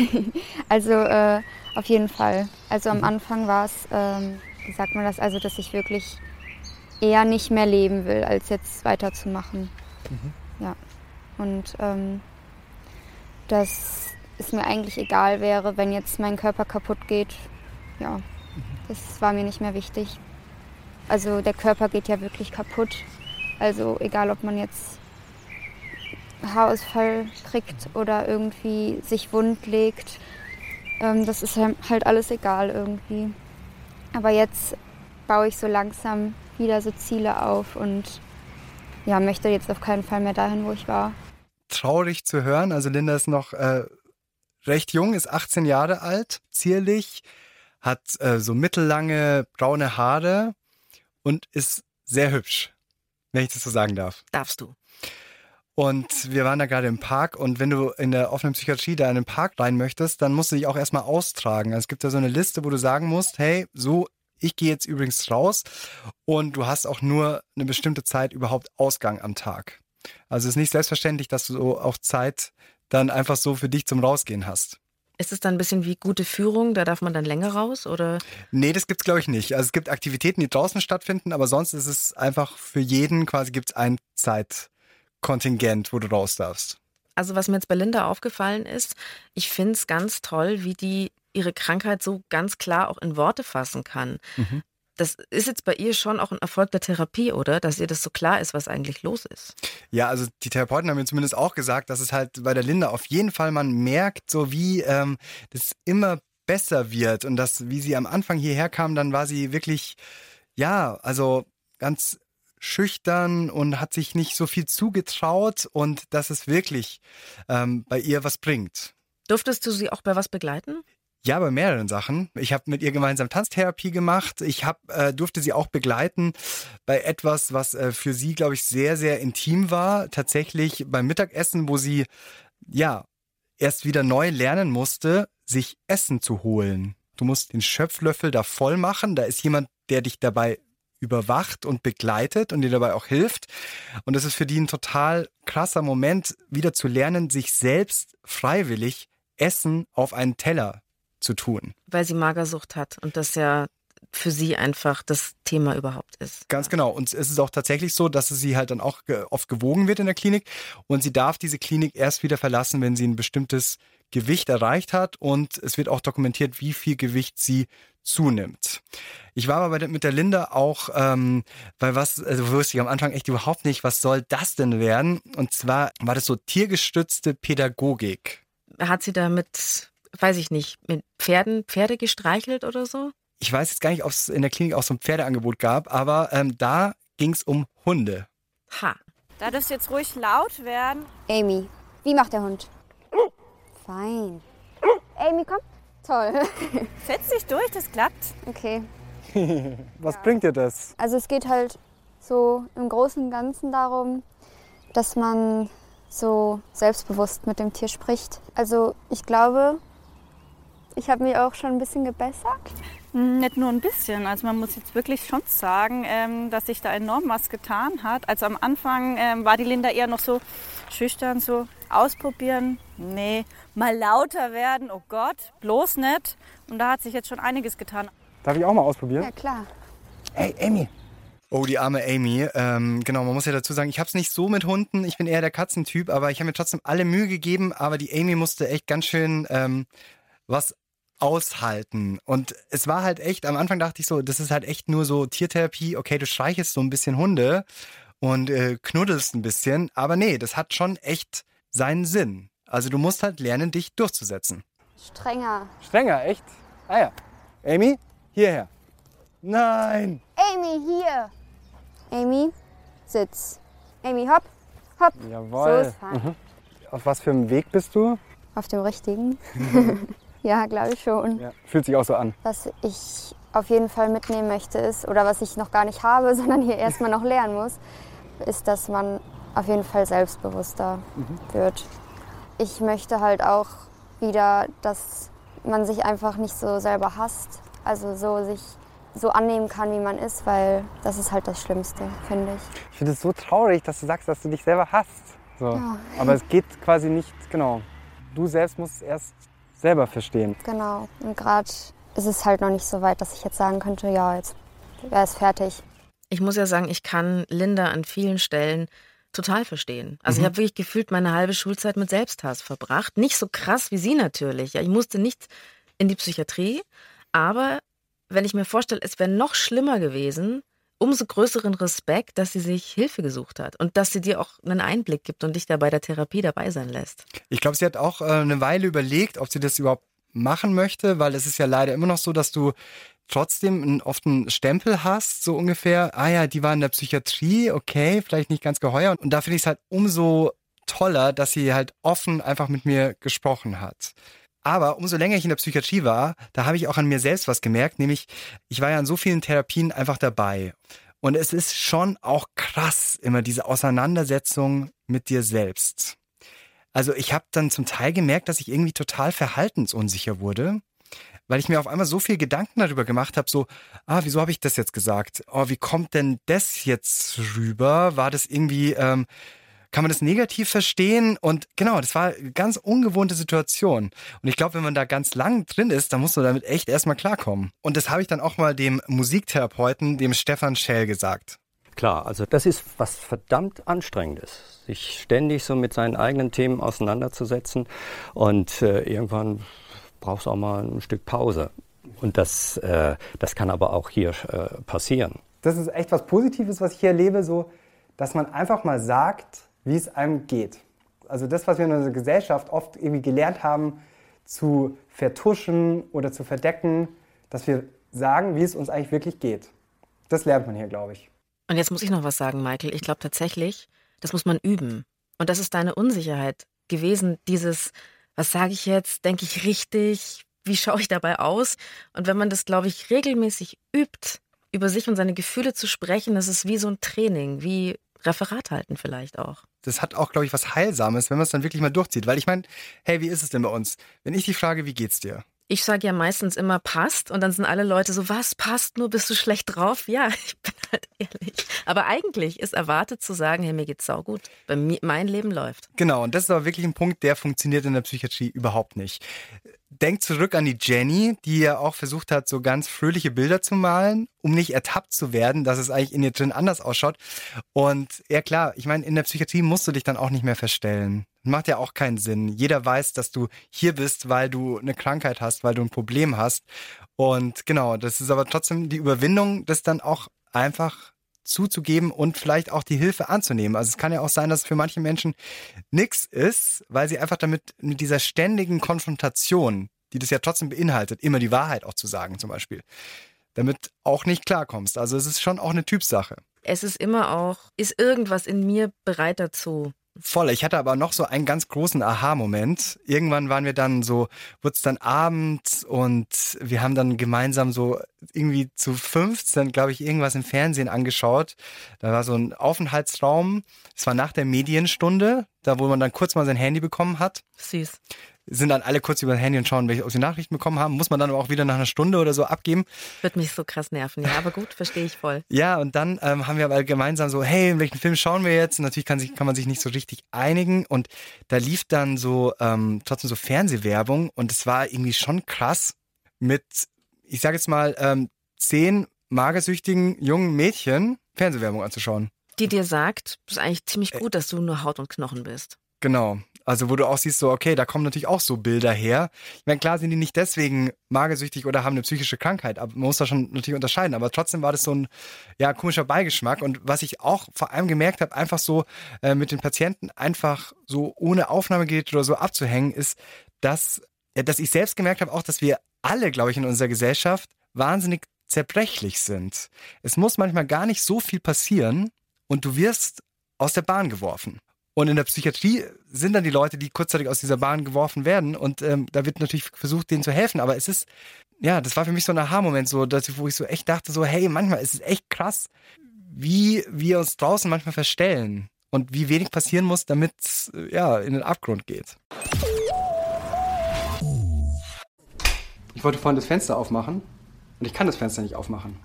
Speaker 10: [LAUGHS] also äh, auf jeden Fall. Also am Anfang war es, ähm, wie sagt man das, also dass ich wirklich eher nicht mehr leben will, als jetzt weiterzumachen. Ja, und ähm, dass es mir eigentlich egal wäre, wenn jetzt mein Körper kaputt geht. Ja, das war mir nicht mehr wichtig. Also der Körper geht ja wirklich kaputt. Also egal, ob man jetzt Haarausfall kriegt oder irgendwie sich wund legt. Ähm, das ist halt halt alles egal irgendwie. Aber jetzt baue ich so langsam wieder so Ziele auf und ja, möchte jetzt auf keinen Fall mehr dahin, wo ich war.
Speaker 7: Traurig zu hören, also Linda ist noch äh, recht jung, ist 18 Jahre alt, zierlich, hat äh, so mittellange braune Haare und ist sehr hübsch, wenn ich das so sagen darf.
Speaker 6: Darfst du.
Speaker 7: Und wir waren da gerade im Park und wenn du in der offenen Psychiatrie da in den Park rein möchtest, dann musst du dich auch erstmal austragen. Also es gibt da so eine Liste, wo du sagen musst, hey, so, ich gehe jetzt übrigens raus und du hast auch nur eine bestimmte Zeit überhaupt Ausgang am Tag. Also es ist nicht selbstverständlich, dass du so auch Zeit dann einfach so für dich zum Rausgehen hast.
Speaker 6: Ist es dann ein bisschen wie gute Führung? Da darf man dann länger raus? Oder?
Speaker 7: Nee, das gibt's glaube ich nicht. Also es gibt Aktivitäten, die draußen stattfinden, aber sonst ist es einfach für jeden quasi gibt's ein Zeitkontingent, wo du raus darfst.
Speaker 6: Also was mir jetzt bei Linda aufgefallen ist, ich finde es ganz toll, wie die ihre Krankheit so ganz klar auch in Worte fassen kann.
Speaker 7: Mhm.
Speaker 6: Das ist jetzt bei ihr schon auch ein Erfolg der Therapie, oder? Dass ihr das so klar ist, was eigentlich los ist.
Speaker 7: Ja, also die Therapeuten haben mir zumindest auch gesagt, dass es halt bei der Linda auf jeden Fall man merkt, so wie ähm, das immer besser wird und dass, wie sie am Anfang hierher kam, dann war sie wirklich, ja, also ganz schüchtern und hat sich nicht so viel zugetraut und dass es wirklich ähm, bei ihr was bringt.
Speaker 6: Durftest du sie auch bei was begleiten?
Speaker 7: Ja, bei mehreren Sachen. Ich habe mit ihr gemeinsam Tanztherapie gemacht. Ich hab, äh, durfte sie auch begleiten bei etwas, was äh, für sie, glaube ich, sehr, sehr intim war. Tatsächlich beim Mittagessen, wo sie ja erst wieder neu lernen musste, sich Essen zu holen. Du musst den Schöpflöffel da voll machen. Da ist jemand, der dich dabei überwacht und begleitet und dir dabei auch hilft. Und das ist für die ein total krasser Moment, wieder zu lernen, sich selbst freiwillig Essen auf einen Teller zu tun.
Speaker 6: Weil sie Magersucht hat und das ja für sie einfach das Thema überhaupt ist.
Speaker 7: Ganz genau. Und es ist auch tatsächlich so, dass sie halt dann auch oft gewogen wird in der Klinik und sie darf diese Klinik erst wieder verlassen, wenn sie ein bestimmtes Gewicht erreicht hat und es wird auch dokumentiert, wie viel Gewicht sie zunimmt. Ich war aber mit der Linda auch ähm, bei was, also wusste ich am Anfang echt überhaupt nicht, was soll das denn werden? Und zwar war das so tiergestützte Pädagogik.
Speaker 6: Hat sie da mit, weiß ich nicht, mit Pferden, Pferde gestreichelt oder so?
Speaker 7: Ich weiß jetzt gar nicht, ob es in der Klinik auch so ein Pferdeangebot gab, aber ähm, da ging es um Hunde.
Speaker 6: Ha.
Speaker 11: Da dürft ihr jetzt ruhig laut werden.
Speaker 10: Amy, wie macht der Hund? Fein. [LAUGHS] Amy, komm. Toll. [LAUGHS]
Speaker 11: Setz dich durch, das klappt.
Speaker 10: Okay. [LAUGHS]
Speaker 5: Was bringt dir das?
Speaker 10: Also es geht halt so im Großen und Ganzen darum, dass man so selbstbewusst mit dem Tier spricht. Also ich glaube, ich habe mich auch schon ein bisschen gebessert.
Speaker 11: Nicht nur ein bisschen. Also man muss jetzt wirklich schon sagen, ähm, dass sich da enorm was getan hat. Also am Anfang ähm, war die Linda eher noch so schüchtern, so ausprobieren. Nee, mal lauter werden. Oh Gott, bloß nicht. Und da hat sich jetzt schon einiges getan.
Speaker 5: Darf ich auch mal ausprobieren?
Speaker 10: Ja, klar.
Speaker 5: Hey, Amy.
Speaker 7: Oh, die arme Amy. Ähm, genau, man muss ja dazu sagen, ich habe es nicht so mit Hunden. Ich bin eher der Katzentyp, aber ich habe mir trotzdem alle Mühe gegeben. Aber die Amy musste echt ganz schön ähm, was aushalten. Und es war halt echt, am Anfang dachte ich so, das ist halt echt nur so Tiertherapie. Okay, du streichelst so ein bisschen Hunde und äh, knuddelst ein bisschen. Aber nee, das hat schon echt seinen Sinn. Also du musst halt lernen, dich durchzusetzen.
Speaker 10: Strenger.
Speaker 5: Strenger, echt? Ah ja. Amy, hierher. Nein.
Speaker 10: Amy, hier. Amy, sitz. Amy, hopp, hopp.
Speaker 5: Jawohl.
Speaker 10: So ist fein.
Speaker 5: Mhm. Auf was für einem Weg bist du?
Speaker 10: Auf dem richtigen. [LAUGHS] ja, glaube ich schon.
Speaker 5: Ja, fühlt sich auch so an.
Speaker 10: Was ich auf jeden Fall mitnehmen möchte ist, oder was ich noch gar nicht habe, [LAUGHS] sondern hier erstmal noch lernen muss, ist, dass man auf jeden Fall selbstbewusster wird. Ich möchte halt auch wieder, dass man sich einfach nicht so selber hasst, also so sich so annehmen kann, wie man ist, weil das ist halt das Schlimmste, finde ich.
Speaker 5: Ich finde es so traurig, dass du sagst, dass du dich selber hasst. So.
Speaker 10: Ja.
Speaker 5: Aber es geht quasi nicht, genau. Du selbst musst es erst selber verstehen.
Speaker 10: Genau. Und gerade ist es halt noch nicht so weit, dass ich jetzt sagen könnte, ja, jetzt wäre es fertig.
Speaker 6: Ich muss ja sagen, ich kann Linda an vielen Stellen total verstehen. Also
Speaker 5: Mhm.
Speaker 6: ich habe wirklich gefühlt meine halbe Schulzeit mit Selbsthass verbracht. Nicht so krass wie sie natürlich. Ja, ich musste nicht in die Psychiatrie, aber wenn ich mir vorstelle, es wäre noch schlimmer gewesen, umso größeren Respekt, dass sie sich Hilfe gesucht hat und dass sie dir auch einen Einblick gibt und dich da bei der Therapie dabei sein lässt.
Speaker 7: Ich glaube, sie hat auch äh, eine Weile überlegt, ob sie das überhaupt machen möchte, weil es ist ja leider immer noch so, dass du trotzdem einen, oft einen Stempel hast, so ungefähr, ah ja, die war in der Psychiatrie, okay, vielleicht nicht ganz geheuer. Und da finde ich es halt umso toller, dass sie halt offen einfach mit mir gesprochen hat. Aber umso länger ich in der Psychiatrie war, da habe ich auch an mir selbst was gemerkt, nämlich ich war ja an so vielen Therapien einfach dabei. Und es ist schon auch krass, immer diese Auseinandersetzung mit dir selbst. Also ich habe dann zum Teil gemerkt, dass ich irgendwie total verhaltensunsicher wurde, weil ich mir auf einmal so viel Gedanken darüber gemacht habe, so, ah, wieso habe ich das jetzt gesagt? Oh, wie kommt denn das jetzt rüber? War das irgendwie, ähm, kann man das negativ verstehen? Und genau, das war eine ganz ungewohnte Situation. Und ich glaube, wenn man da ganz lang drin ist, dann muss man damit echt erstmal klarkommen. Und das habe ich dann auch mal dem Musiktherapeuten, dem Stefan Schell, gesagt.
Speaker 12: Klar, also das ist was verdammt anstrengendes, sich ständig so mit seinen eigenen Themen auseinanderzusetzen und äh, irgendwann brauchst du auch mal ein Stück Pause. Und das, äh, das kann aber auch hier äh, passieren.
Speaker 5: Das ist echt was Positives, was ich hier erlebe, so, dass man einfach mal sagt, wie es einem geht. Also das, was wir in unserer Gesellschaft oft irgendwie gelernt haben, zu vertuschen oder zu verdecken, dass wir sagen, wie es uns eigentlich wirklich geht. Das lernt man hier, glaube ich.
Speaker 6: Und jetzt muss ich noch was sagen, Michael. Ich glaube tatsächlich, das muss man üben. Und das ist deine Unsicherheit gewesen, dieses, was sage ich jetzt, denke ich richtig, wie schaue ich dabei aus? Und wenn man das, glaube ich, regelmäßig übt, über sich und seine Gefühle zu sprechen, das ist wie so ein Training, wie Referat halten vielleicht auch.
Speaker 7: Das hat auch, glaube ich, was Heilsames, wenn man es dann wirklich mal durchzieht. Weil ich meine, hey, wie ist es denn bei uns? Wenn ich dich frage, wie geht's dir?
Speaker 6: Ich sage ja meistens immer passt und dann sind alle Leute so, was passt nur, bist du schlecht drauf? Ja, [LAUGHS] ich bin halt ehrlich. Aber eigentlich ist erwartet zu sagen, hey, mir geht's saugut. Bei mir, mein Leben läuft.
Speaker 7: Genau, und das ist aber wirklich ein Punkt, der funktioniert in der Psychiatrie überhaupt nicht. Denk zurück an die Jenny, die ja auch versucht hat, so ganz fröhliche Bilder zu malen, um nicht ertappt zu werden, dass es eigentlich in ihr drin anders ausschaut. Und ja klar, ich meine, in der Psychiatrie musst du dich dann auch nicht mehr verstellen. Macht ja auch keinen Sinn. Jeder weiß, dass du hier bist, weil du eine Krankheit hast, weil du ein Problem hast. Und genau, das ist aber trotzdem die Überwindung, das dann auch einfach zuzugeben und vielleicht auch die Hilfe anzunehmen. Also es kann ja auch sein, dass es für manche Menschen nichts ist, weil sie einfach damit mit dieser ständigen Konfrontation, die das ja trotzdem beinhaltet, immer die Wahrheit auch zu sagen zum Beispiel, damit auch nicht klarkommst. Also es ist schon auch eine Typsache.
Speaker 6: Es ist immer auch, ist irgendwas in mir bereit dazu?
Speaker 7: Voll. Ich hatte aber noch so einen ganz großen Aha-Moment. Irgendwann waren wir dann so, wurde es dann Abend und wir haben dann gemeinsam so irgendwie zu 15, glaube ich, irgendwas im Fernsehen angeschaut. Da war so ein Aufenthaltsraum. Es war nach der Medienstunde, da wo man dann kurz mal sein Handy bekommen hat.
Speaker 6: Süß
Speaker 7: sind dann alle kurz über das Handy und schauen, welche aus die Nachrichten bekommen haben. Muss man dann aber auch wieder nach einer Stunde oder so abgeben.
Speaker 6: Wird mich so krass nerven, ja, aber gut, verstehe ich voll.
Speaker 7: Ja, und dann ähm, haben wir aber gemeinsam so, hey, welchen Film schauen wir jetzt? Und natürlich kann, sich, kann man sich nicht so richtig einigen. Und da lief dann so ähm, trotzdem so Fernsehwerbung und es war irgendwie schon krass mit, ich sage jetzt mal, ähm, zehn magersüchtigen jungen Mädchen Fernsehwerbung anzuschauen.
Speaker 6: Die dir sagt, das ist eigentlich ziemlich gut, dass du nur Haut und Knochen bist.
Speaker 7: Genau. Also wo du auch siehst, so, okay, da kommen natürlich auch so Bilder her. Ich meine, klar sind die nicht deswegen magersüchtig oder haben eine psychische Krankheit, aber man muss da schon natürlich unterscheiden. Aber trotzdem war das so ein ja, komischer Beigeschmack. Und was ich auch vor allem gemerkt habe, einfach so äh, mit den Patienten einfach so ohne Aufnahmegerät oder so abzuhängen, ist, dass, ja, dass ich selbst gemerkt habe, auch, dass wir alle, glaube ich, in unserer Gesellschaft wahnsinnig zerbrechlich sind. Es muss manchmal gar nicht so viel passieren und du wirst aus der Bahn geworfen. Und in der Psychiatrie sind dann die Leute, die kurzzeitig aus dieser Bahn geworfen werden. Und ähm, da wird natürlich versucht, denen zu helfen. Aber es ist, ja, das war für mich so ein Aha-Moment, so, dass, wo ich so echt dachte, so, hey, manchmal ist es echt krass, wie wir uns draußen manchmal verstellen. Und wie wenig passieren muss, damit es ja, in den Abgrund geht. Ich wollte vorhin das Fenster aufmachen und ich kann das Fenster nicht aufmachen.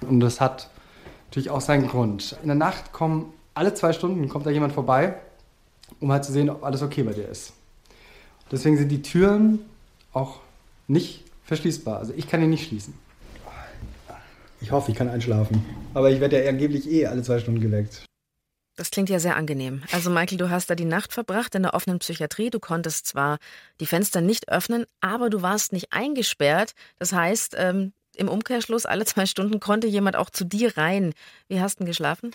Speaker 7: Und das hat natürlich auch seinen Grund. In der Nacht kommen alle zwei Stunden kommt da jemand vorbei, um halt zu sehen, ob alles okay bei dir ist. Deswegen sind die Türen auch nicht verschließbar. Also ich kann die nicht schließen. Ich hoffe, ich kann einschlafen. Aber ich werde ja angeblich eh alle zwei Stunden geweckt.
Speaker 6: Das klingt ja sehr angenehm. Also Michael, du hast da die Nacht verbracht in der offenen Psychiatrie. Du konntest zwar die Fenster nicht öffnen, aber du warst nicht eingesperrt. Das heißt, ähm, im Umkehrschluss, alle zwei Stunden konnte jemand auch zu dir rein. Wie hast du denn geschlafen?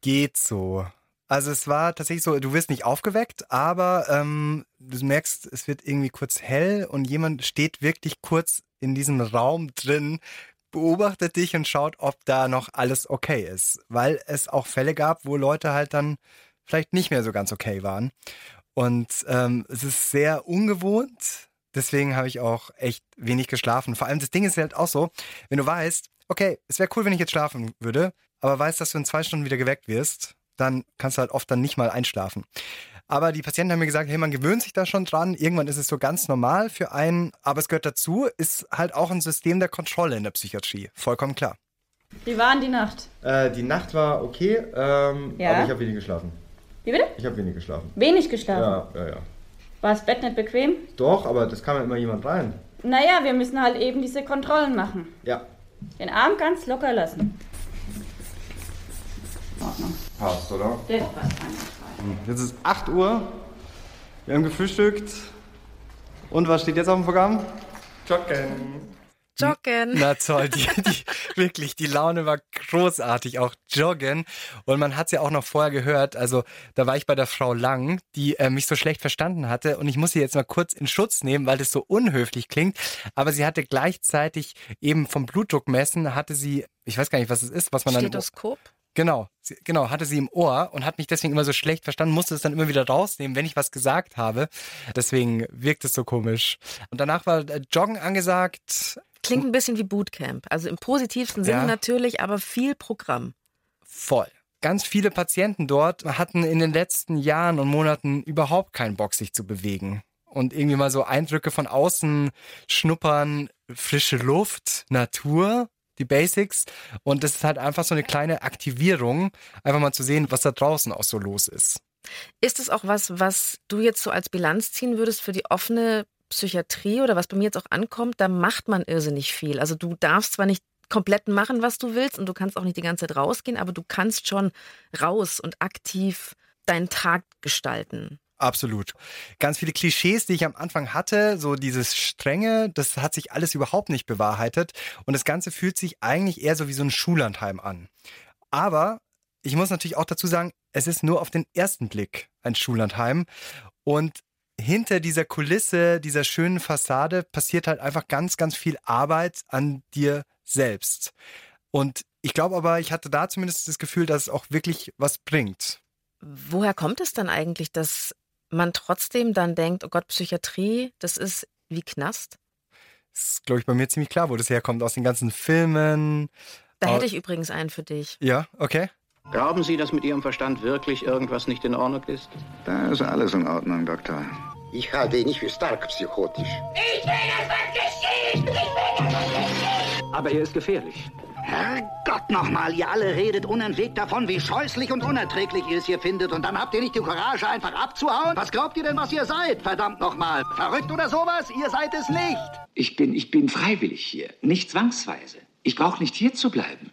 Speaker 7: Geht so. Also es war tatsächlich so, du wirst nicht aufgeweckt, aber ähm, du merkst, es wird irgendwie kurz hell und jemand steht wirklich kurz in diesem Raum drin, beobachtet dich und schaut, ob da noch alles okay ist. Weil es auch Fälle gab, wo Leute halt dann vielleicht nicht mehr so ganz okay waren. Und ähm, es ist sehr ungewohnt, Deswegen habe ich auch echt wenig geschlafen. Vor allem das Ding ist halt auch so, wenn du weißt, okay, es wäre cool, wenn ich jetzt schlafen würde, aber weißt, dass du in zwei Stunden wieder geweckt wirst, dann kannst du halt oft dann nicht mal einschlafen. Aber die Patienten haben mir gesagt, hey, man gewöhnt sich da schon dran. Irgendwann ist es so ganz normal für einen. Aber es gehört dazu, ist halt auch ein System der Kontrolle in der Psychiatrie. Vollkommen klar.
Speaker 11: Wie war denn die Nacht?
Speaker 13: Äh, die Nacht war okay, ähm,
Speaker 11: Ja?
Speaker 13: aber ich habe wenig geschlafen.
Speaker 11: Wie bitte?
Speaker 13: Ich habe wenig geschlafen.
Speaker 11: Wenig geschlafen?
Speaker 13: Ja, ja, ja.
Speaker 11: War das Bett nicht bequem?
Speaker 13: Doch, aber das kann ja immer jemand rein.
Speaker 11: Naja, wir müssen halt eben diese Kontrollen machen.
Speaker 13: Ja,
Speaker 11: Den Arm ganz locker lassen. Ordnung.
Speaker 13: passt, oder?
Speaker 11: Das passt einfach.
Speaker 7: Jetzt ist 8 Uhr. Wir haben gefrühstückt. Und was steht jetzt auf dem Programm? Joggen.
Speaker 6: Joggen.
Speaker 7: Na toll, die, die, wirklich, die Laune war großartig, auch joggen. Und man hat es ja auch noch vorher gehört, also da war ich bei der Frau Lang, die äh, mich so schlecht verstanden hatte. Und ich muss sie jetzt mal kurz in Schutz nehmen, weil das so unhöflich klingt. Aber sie hatte gleichzeitig eben vom Blutdruck messen, hatte sie, ich weiß gar nicht, was es ist, was man dann...
Speaker 6: Stethoskop?
Speaker 7: Genau, sie, genau, hatte sie im Ohr und hat mich deswegen immer so schlecht verstanden, musste es dann immer wieder rausnehmen, wenn ich was gesagt habe. Deswegen wirkt es so komisch. Und danach war äh, Joggen angesagt.
Speaker 6: Klingt ein bisschen wie Bootcamp. Also im positivsten Sinne
Speaker 7: Ja.
Speaker 6: natürlich, aber viel Programm.
Speaker 7: Voll. Ganz viele Patienten dort hatten in den letzten Jahren und Monaten überhaupt keinen Bock, sich zu bewegen. Und irgendwie mal so Eindrücke von außen schnuppern, frische Luft, Natur, die Basics. Und das ist halt einfach so eine kleine Aktivierung, einfach mal zu sehen, was da draußen auch so los ist.
Speaker 6: Ist es auch was, was du jetzt so als Bilanz ziehen würdest für die offene Psychiatrie oder was bei mir jetzt auch ankommt? Da macht man irrsinnig viel. Also du darfst zwar nicht komplett machen, was du willst und du kannst auch nicht die ganze Zeit rausgehen, aber du kannst schon raus und aktiv deinen Tag gestalten.
Speaker 7: Absolut. Ganz viele Klischees, die ich am Anfang hatte, so dieses Strenge, das hat sich alles überhaupt nicht bewahrheitet. Und das Ganze fühlt sich eigentlich eher so wie so ein Schullandheim an. Aber ich muss natürlich auch dazu sagen, es ist nur auf den ersten Blick ein Schullandheim. Und hinter dieser Kulisse, dieser schönen Fassade passiert halt einfach ganz, ganz viel Arbeit an dir selbst. Und ich glaube aber, ich hatte da zumindest das Gefühl, dass es auch wirklich was bringt.
Speaker 6: Woher kommt es dann eigentlich, dass man trotzdem dann denkt, oh Gott, Psychiatrie, das ist wie Knast?
Speaker 7: Das ist, glaube ich, bei mir ziemlich klar, wo das herkommt. Aus den ganzen Filmen.
Speaker 6: Da hätte ich übrigens einen für dich.
Speaker 7: Ja, okay.
Speaker 14: Glauben Sie, dass mit Ihrem Verstand wirklich irgendwas nicht in Ordnung ist?
Speaker 15: Da ist alles in Ordnung, Doktor.
Speaker 16: Ich halte ihn nicht für stark psychotisch.
Speaker 17: Ich will, dass was geschieht! Ich will, dass was geschieht!
Speaker 14: Aber er ist gefährlich.
Speaker 16: Herrgott nochmal, ihr alle redet unentwegt davon, wie scheußlich und unerträglich ihr es hier findet. Und dann habt ihr nicht die Courage, einfach abzuhauen? Was glaubt ihr denn, was ihr seid? Verdammt nochmal. Verrückt oder sowas? Ihr seid es nicht.
Speaker 18: Ich bin, ich bin freiwillig hier, nicht zwangsweise. Ich brauche nicht hier zu bleiben.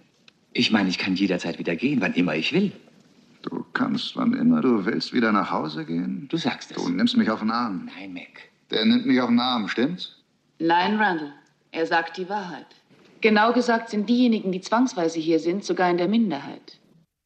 Speaker 18: Ich meine, ich kann jederzeit wieder gehen, wann immer ich will.
Speaker 15: Du kannst, wann immer du willst, wieder nach Hause gehen?
Speaker 18: Du sagst es.
Speaker 15: Du nimmst mich auf den Arm.
Speaker 18: Nein, Mac.
Speaker 15: Der nimmt mich auf den Arm, stimmt's?
Speaker 19: Nein, Randall. Er sagt die Wahrheit. Genau gesagt sind diejenigen, die zwangsweise hier sind, sogar in der Minderheit.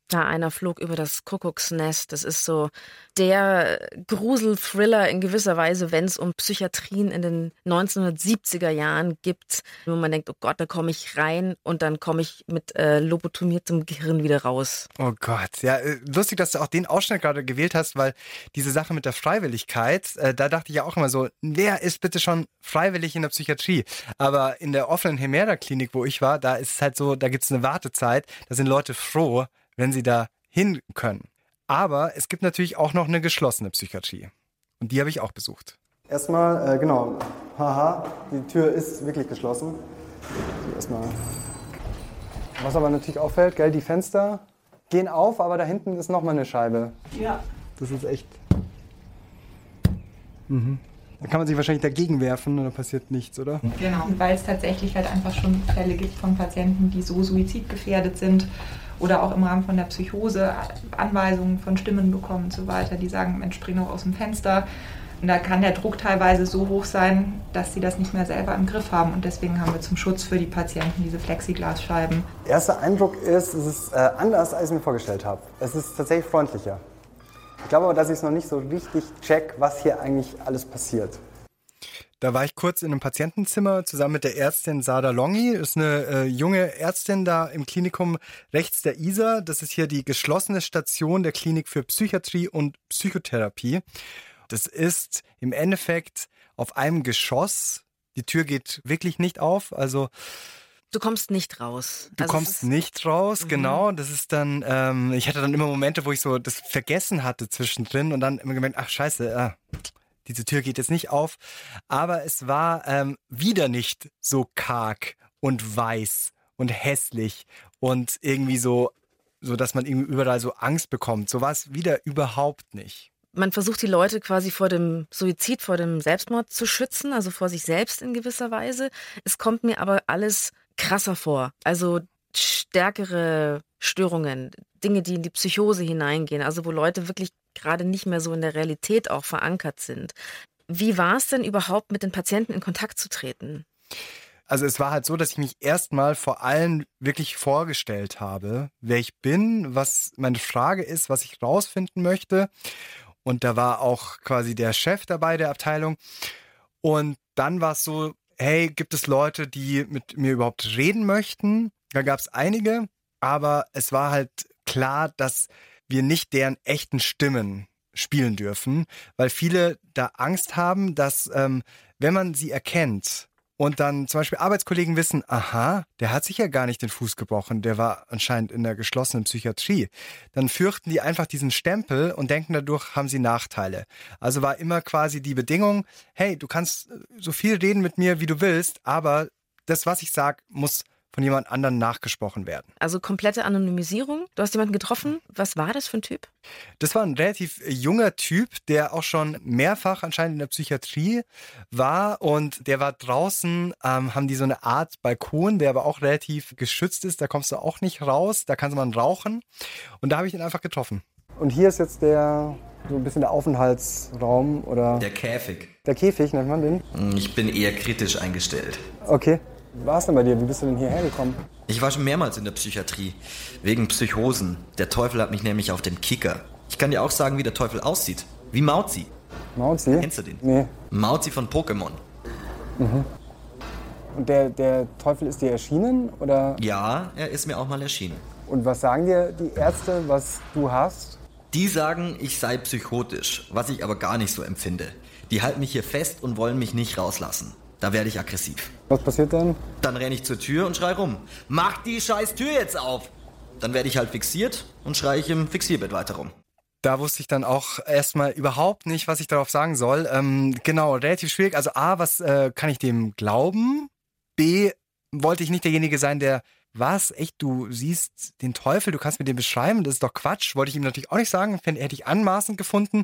Speaker 6: Da einer flog über das Kuckucksnest. Das ist so der Grusel-Thriller in gewisser Weise, wenn es um Psychiatrien in den 1970er Jahren gibt, wo man denkt, oh Gott, da komme ich rein und dann komme ich mit äh, lobotomiertem Gehirn wieder raus.
Speaker 7: Oh Gott, ja, äh, lustig, dass du auch den Ausschnitt gerade gewählt hast, weil diese Sache mit der Freiwilligkeit, äh, da dachte ich ja auch immer so, wer ist bitte schon freiwillig in der Psychiatrie? Aber in der offenen Hemera-Klinik, wo ich war, da ist es halt so, da gibt es eine Wartezeit, da sind Leute froh, wenn sie da hin können. Aber es gibt natürlich auch noch eine geschlossene Psychiatrie. Und die habe ich auch besucht.
Speaker 5: Erstmal, äh, genau, haha, die Tür ist wirklich geschlossen. Erstmal. Was aber natürlich auffällt, gell, die Fenster gehen auf, aber da hinten ist nochmal eine Scheibe.
Speaker 8: Ja.
Speaker 5: Das ist echt. Mhm. Da kann man sich wahrscheinlich dagegen werfen und da passiert nichts, oder?
Speaker 8: Genau, weil es tatsächlich halt einfach schon Fälle gibt von Patienten, die so suizidgefährdet sind oder auch im Rahmen von der Psychose Anweisungen von Stimmen bekommen und so weiter, die sagen, Mensch, spring doch aus dem Fenster. Und da kann der Druck teilweise so hoch sein, dass sie das nicht mehr selber im Griff haben. Und deswegen haben wir zum Schutz für die Patienten diese Plexiglasscheiben.
Speaker 5: Erster Eindruck ist, es ist äh, anders, als ich mir vorgestellt habe. Es ist tatsächlich freundlicher. Ich glaube aber, dass ich es noch nicht so richtig check, was hier eigentlich alles passiert.
Speaker 7: Da war ich kurz in einem Patientenzimmer zusammen mit der Ärztin Sada Longi. Ist eine äh, junge Ärztin da im Klinikum rechts der ISA. Das ist hier die geschlossene Station der Klinik für Psychiatrie und Psychotherapie. Das ist im Endeffekt auf einem Geschoss. Die Tür geht wirklich nicht auf. Also
Speaker 6: Du kommst nicht raus.
Speaker 7: Du
Speaker 6: Also
Speaker 7: kommst nicht raus,
Speaker 6: Mhm.
Speaker 7: genau. Das ist dann, ähm, ich hatte dann immer Momente, wo ich so das vergessen hatte zwischendrin und dann immer gemerkt, ach scheiße, ah, diese Tür geht jetzt nicht auf. Aber es war ähm, wieder nicht so karg und weiß und hässlich und irgendwie so, so dass man irgendwie überall so Angst bekommt. So war es wieder überhaupt nicht.
Speaker 6: Man versucht die Leute quasi vor dem Suizid, vor dem Selbstmord zu schützen, also vor sich selbst in gewisser Weise. Es kommt mir aber alles krasser vor. Also stärkere Störungen, Dinge, die in die Psychose hineingehen, also wo Leute wirklich gerade nicht mehr so in der Realität auch verankert sind. Wie war es denn überhaupt, mit den Patienten in Kontakt zu treten?
Speaker 7: Also es war halt so, dass ich mich erstmal vor allem wirklich vorgestellt habe, wer ich bin, was meine Frage ist, was ich rausfinden möchte. Und da war auch quasi der Chef dabei der Abteilung. Und dann war es so, hey, gibt es Leute, die mit mir überhaupt reden möchten? Da gab es einige, aber es war halt klar, dass wir nicht deren echten Stimmen spielen dürfen, weil viele da Angst haben, dass ähm, wenn man sie erkennt und dann zum Beispiel Arbeitskollegen wissen, aha, der hat sich ja gar nicht den Fuß gebrochen, der war anscheinend in der geschlossenen Psychiatrie, dann fürchten die einfach diesen Stempel und denken dadurch, haben sie Nachteile. Also war immer quasi die Bedingung, hey, du kannst so viel reden mit mir, wie du willst, aber das, was ich sag, muss von jemand anderem nachgesprochen werden.
Speaker 6: Also komplette Anonymisierung. Du hast jemanden getroffen. Was war das für ein Typ?
Speaker 7: Das war ein relativ junger Typ, der auch schon mehrfach anscheinend in der Psychiatrie war und der war draußen, ähm, haben die so eine Art Balkon, der aber auch relativ geschützt ist. Da kommst du auch nicht raus, da kannst man rauchen und da habe ich ihn einfach getroffen.
Speaker 5: Und hier ist jetzt der so ein bisschen der Aufenthaltsraum oder
Speaker 1: Der Käfig.
Speaker 5: der Käfig, nennt man den.
Speaker 1: Ich bin eher kritisch eingestellt.
Speaker 5: Okay. War es denn bei dir? Wie bist du denn hierher gekommen?
Speaker 1: Ich war schon mehrmals in der Psychiatrie. Wegen Psychosen. Der Teufel hat mich nämlich auf dem Kicker. Ich kann dir auch sagen, wie der Teufel aussieht. Wie Mauzi.
Speaker 5: Mauzi?
Speaker 1: Kennst du den?
Speaker 5: Nee.
Speaker 1: Mauzi von Pokémon.
Speaker 5: Mhm. Und der, der Teufel ist dir erschienen? Oder?
Speaker 1: Ja, er ist mir auch mal erschienen.
Speaker 5: Und was sagen dir die Ärzte, was du hast?
Speaker 1: Die sagen, ich sei psychotisch, was ich aber gar nicht so empfinde. Die halten mich hier fest und wollen mich nicht rauslassen. Da werde ich aggressiv.
Speaker 5: Was passiert dann?
Speaker 1: Dann renne ich zur Tür und schrei rum. Mach die scheiß Tür jetzt auf! Dann werde ich halt fixiert und schreie ich im Fixierbett weiter rum.
Speaker 7: Da wusste ich dann auch erstmal überhaupt nicht, was ich darauf sagen soll. Ähm, genau, relativ schwierig. Also A, was äh, kann ich dem glauben? B, wollte ich nicht derjenige sein, der, was, echt, du siehst den Teufel, du kannst mir den beschreiben, das ist doch Quatsch. Wollte ich ihm natürlich auch nicht sagen, fänd, hätte ich anmaßend gefunden.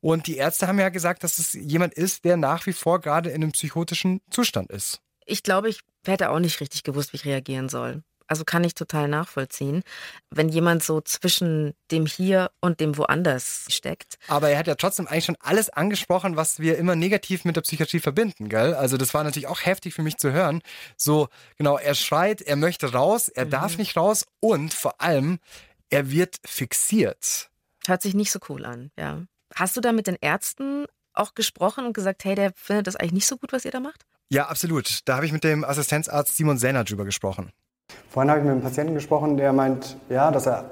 Speaker 7: Und die Ärzte haben ja gesagt, dass es jemand ist, der nach wie vor gerade in einem psychotischen Zustand ist.
Speaker 6: Ich glaube, ich hätte auch nicht richtig gewusst, wie ich reagieren soll. Also kann ich total nachvollziehen, wenn jemand so zwischen dem Hier und dem Woanders steckt.
Speaker 7: Aber er hat ja trotzdem eigentlich schon alles angesprochen, was wir immer negativ mit der Psychiatrie verbinden, gell? Also das war natürlich auch heftig für mich zu hören. So, genau, er schreit, er möchte raus, er darf nicht raus und vor allem, er wird fixiert.
Speaker 6: Hört sich nicht so cool an, ja. Hast du da mit den Ärzten auch gesprochen und gesagt, hey, der findet das eigentlich nicht so gut, was ihr da macht?
Speaker 7: Ja, absolut. Da habe ich mit dem Assistenzarzt Simon Senner drüber gesprochen.
Speaker 5: Vorhin habe ich mit einem Patienten gesprochen, der meint, ja, dass er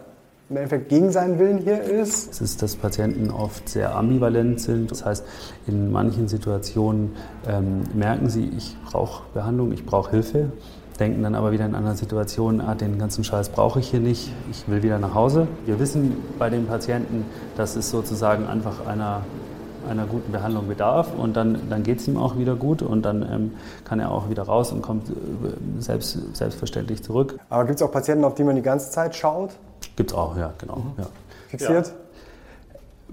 Speaker 5: im Endeffekt gegen seinen Willen hier ist.
Speaker 20: Es ist, dass Patienten oft sehr ambivalent sind. Das heißt, in manchen Situationen ähm, merken sie, ich brauche Behandlung, ich brauche Hilfe, denken dann aber wieder in anderen Situationen, ah, den ganzen Scheiß brauche ich hier nicht, ich will wieder nach Hause. Wir wissen bei den Patienten, dass es sozusagen einfach einer einer guten Behandlung bedarf und dann, dann geht es ihm auch wieder gut und dann ähm, kann er auch wieder raus und kommt äh, selbst, selbstverständlich zurück.
Speaker 5: Aber gibt es auch Patienten, auf die man die ganze Zeit schaut?
Speaker 20: Gibt es auch, ja, genau. Ja.
Speaker 5: Fixiert?
Speaker 20: Ja.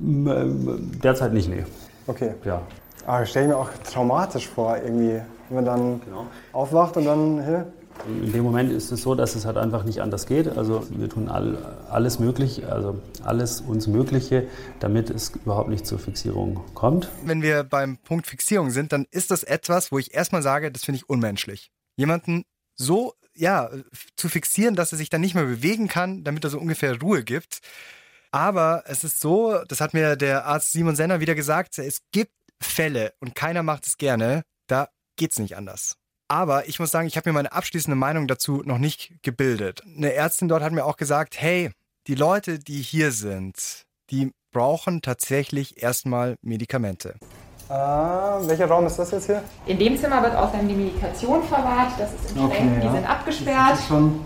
Speaker 20: Ähm, Derzeit nicht, nee.
Speaker 5: Okay.
Speaker 20: Ja.
Speaker 5: Aber stelle ich mir auch traumatisch vor, irgendwie, wenn man dann aufwacht und dann, hä?
Speaker 20: In dem Moment ist es so, dass es halt einfach nicht anders geht. Also wir tun all, alles möglich, also alles uns Mögliche, damit es überhaupt nicht zur Fixierung kommt.
Speaker 7: Wenn wir beim Punkt Fixierung sind, dann ist das etwas, wo ich erstmal sage, das finde ich unmenschlich. Jemanden so, ja, zu fixieren, dass er sich dann nicht mehr bewegen kann, damit er so ungefähr Ruhe gibt. Aber es ist so, das hat mir der Arzt Simon Senner wieder gesagt, es gibt Fälle und keiner macht es gerne, da geht's nicht anders. Aber ich muss sagen, ich habe mir meine abschließende Meinung dazu noch nicht gebildet. Eine Ärztin dort hat mir auch gesagt, hey, die Leute, die hier sind, die brauchen tatsächlich erstmal Medikamente.
Speaker 5: Ah, welcher Raum ist das jetzt hier?
Speaker 8: In dem Zimmer wird außerdem die Medikation verwahrt. Das ist in
Speaker 5: Okay,
Speaker 8: Schränken,
Speaker 5: ja.
Speaker 8: die sind abgesperrt.
Speaker 5: Das ist schon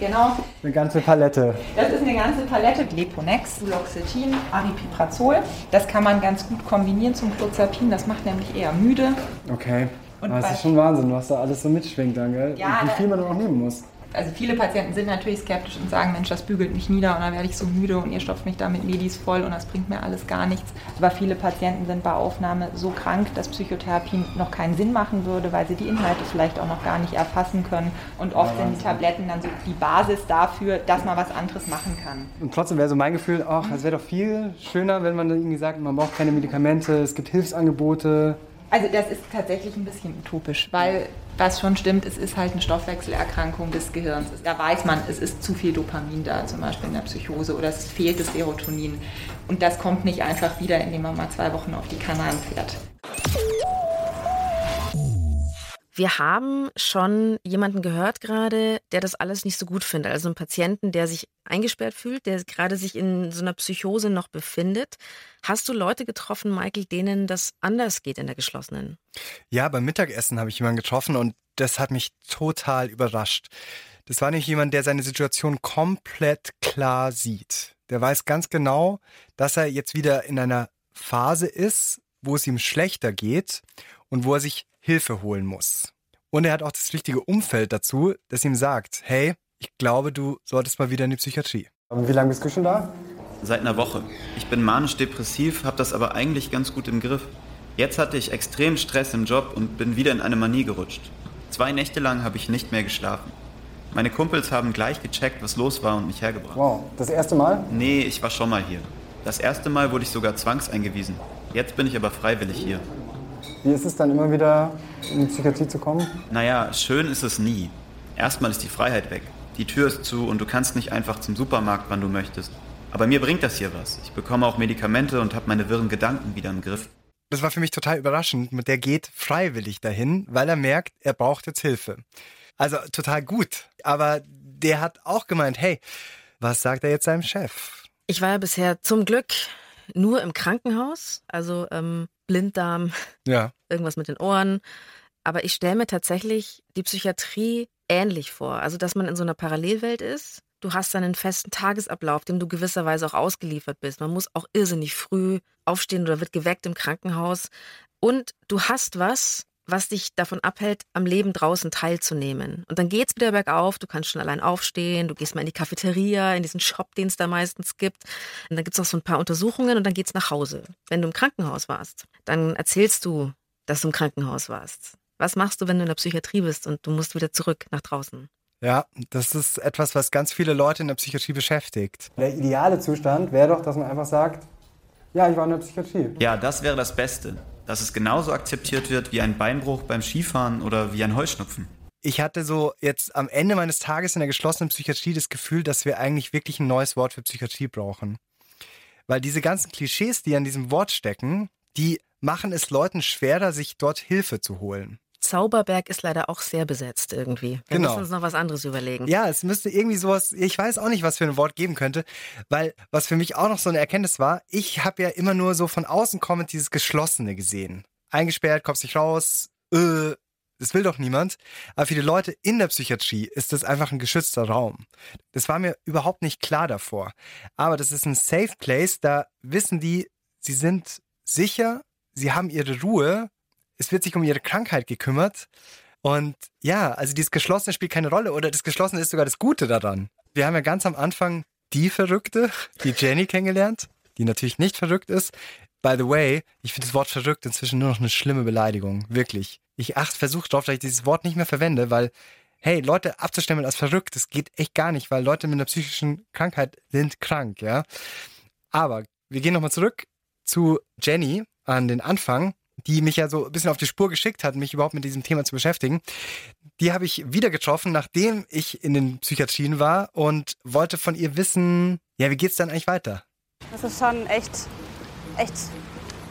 Speaker 8: Genau.
Speaker 5: eine ganze Palette.
Speaker 8: Das ist eine ganze Palette. Leponex, Duloxetin, Aripiprazol. Das kann man ganz gut kombinieren zum Clozapin. Das macht nämlich eher müde.
Speaker 5: Okay.
Speaker 8: Und
Speaker 5: Aber das ist schon Wahnsinn, was da alles so mitschwingt dann, gell?
Speaker 8: Ja,
Speaker 5: und wie viel man dann auch nehmen muss.
Speaker 8: Also viele Patienten sind natürlich skeptisch und sagen, Mensch, das bügelt mich nieder und dann werde ich so müde und ihr stopft mich da mit Medis voll und das bringt mir alles gar nichts. Aber viele Patienten sind bei Aufnahme so krank, dass Psychotherapie noch keinen Sinn machen würde, weil sie die Inhalte vielleicht auch noch gar nicht erfassen können. Und oft
Speaker 5: Ja,
Speaker 8: sind die. Tabletten dann so die Basis dafür, dass man was anderes machen kann.
Speaker 5: Und trotzdem wäre so mein Gefühl, ach, es wäre doch viel schöner, wenn man dann irgendwie sagt, man braucht keine Medikamente, es gibt Hilfsangebote.
Speaker 8: Also das ist tatsächlich ein bisschen utopisch, weil was schon stimmt, es ist halt eine Stoffwechselerkrankung des Gehirns. Da weiß man, es ist zu viel Dopamin da, zum Beispiel in der Psychose, oder es fehlt das Serotonin. Und das kommt nicht einfach wieder, indem man mal zwei Wochen auf die Kanaren fährt.
Speaker 6: Wir haben schon jemanden gehört gerade, der das alles nicht so gut findet. Also einen Patienten, der sich eingesperrt fühlt, der gerade sich in so einer Psychose noch befindet. Hast du Leute getroffen, Michael, denen das anders geht in der geschlossenen?
Speaker 7: Ja, beim Mittagessen habe ich jemanden getroffen und das hat mich total überrascht. Das war nicht jemand, der seine Situation komplett klar sieht. Der weiß ganz genau, dass er jetzt wieder in einer Phase ist, wo es ihm schlechter geht und wo er sich Hilfe holen muss. Und er hat auch das richtige Umfeld dazu, das ihm sagt, hey, ich glaube, du solltest mal wieder in die Psychiatrie.
Speaker 5: Und wie lange bist du schon da?
Speaker 21: Seit einer Woche. Ich bin manisch-depressiv, habe das aber eigentlich ganz gut im Griff. Jetzt hatte ich extrem Stress im Job und bin wieder in eine Manie gerutscht. Zwei Nächte lang habe ich nicht mehr geschlafen. Meine Kumpels haben gleich gecheckt, was los war und mich hergebracht.
Speaker 5: Wow, das erste Mal?
Speaker 21: Nee, ich war schon mal hier. Das erste Mal wurde ich sogar zwangseingewiesen. Jetzt bin ich aber freiwillig hier.
Speaker 5: Wie ist es dann immer wieder in die Psychiatrie zu kommen?
Speaker 21: Naja, schön ist es nie. Erstmal ist die Freiheit weg. Die Tür ist zu und du kannst nicht einfach zum Supermarkt, wann du möchtest. Aber mir bringt das hier was. Ich bekomme auch Medikamente und habe meine wirren Gedanken wieder im Griff.
Speaker 7: Das war für mich total überraschend. Der geht freiwillig dahin, weil er merkt, er braucht jetzt Hilfe. Also total gut. Aber der hat auch gemeint, hey, was sagt er jetzt seinem Chef?
Speaker 6: Ich war ja bisher zum Glück nur im Krankenhaus, also ähm, Blinddarm,
Speaker 7: Ja.
Speaker 6: irgendwas mit den Ohren. Aber ich stelle mir tatsächlich die Psychiatrie ähnlich vor. Also, dass man in so einer Parallelwelt ist. Du hast dann einen festen Tagesablauf, dem du gewisserweise auch ausgeliefert bist. Man muss auch irrsinnig früh aufstehen oder wird geweckt im Krankenhaus. Und du hast was, was dich davon abhält, am Leben draußen teilzunehmen. Und dann geht's wieder bergauf, du kannst schon allein aufstehen, du gehst mal in die Cafeteria, in diesen Shop, den es da meistens gibt. Und dann gibt's noch so ein paar Untersuchungen und dann geht's nach Hause. Wenn du im Krankenhaus warst, dann erzählst du, dass du im Krankenhaus warst. Was machst du, wenn du in der Psychiatrie bist und du musst wieder zurück nach draußen?
Speaker 7: Ja, das ist etwas, was ganz viele Leute in der Psychiatrie beschäftigt.
Speaker 5: Der ideale Zustand wäre doch, dass man einfach sagt, ja, ich war in der Psychiatrie.
Speaker 21: Ja, das wäre das Beste. Dass es genauso akzeptiert wird wie ein Beinbruch beim Skifahren oder wie ein Heuschnupfen.
Speaker 7: Ich hatte so jetzt am Ende meines Tages in der geschlossenen Psychiatrie das Gefühl, dass wir eigentlich wirklich ein neues Wort für Psychiatrie brauchen. Weil diese ganzen Klischees, die an diesem Wort stecken, die machen es Leuten schwerer, sich dort Hilfe zu holen.
Speaker 6: Zauberberg ist leider auch sehr besetzt irgendwie. Wir
Speaker 7: Genau.
Speaker 6: müssen uns noch was anderes überlegen.
Speaker 7: Ja, es müsste irgendwie sowas, ich weiß auch nicht, was für ein Wort geben könnte, weil was für mich auch noch so eine Erkenntnis war, ich habe ja immer nur so von außen kommend dieses Geschlossene gesehen. Eingesperrt, kommst nicht raus, äh, das will doch niemand. Aber für die Leute in der Psychiatrie ist das einfach ein geschützter Raum. Das war mir überhaupt nicht klar davor. Aber das ist ein Safe Place, da wissen die, sie sind sicher, sie haben ihre Ruhe, es wird sich um ihre Krankheit gekümmert. Und ja, also dieses Geschlossene spielt keine Rolle oder das Geschlossene ist sogar das Gute daran. Wir haben ja ganz am Anfang die Verrückte, die Jenny kennengelernt, die natürlich nicht verrückt ist. By the way, ich finde das Wort verrückt inzwischen nur noch eine schlimme Beleidigung. Wirklich. Ich versuche darauf, dass ich dieses Wort nicht mehr verwende, weil, hey, Leute abzustempeln als verrückt, das geht echt gar nicht, weil Leute mit einer psychischen Krankheit sind krank, ja. Aber wir gehen nochmal zurück zu Jenny an den Anfang, die mich ja so ein bisschen auf die Spur geschickt hat, mich überhaupt mit diesem Thema zu beschäftigen. Die habe ich wieder getroffen, nachdem ich in den Psychiatrien war und wollte von ihr wissen, ja, wie geht's dann eigentlich weiter?
Speaker 22: Das ist schon echt, echt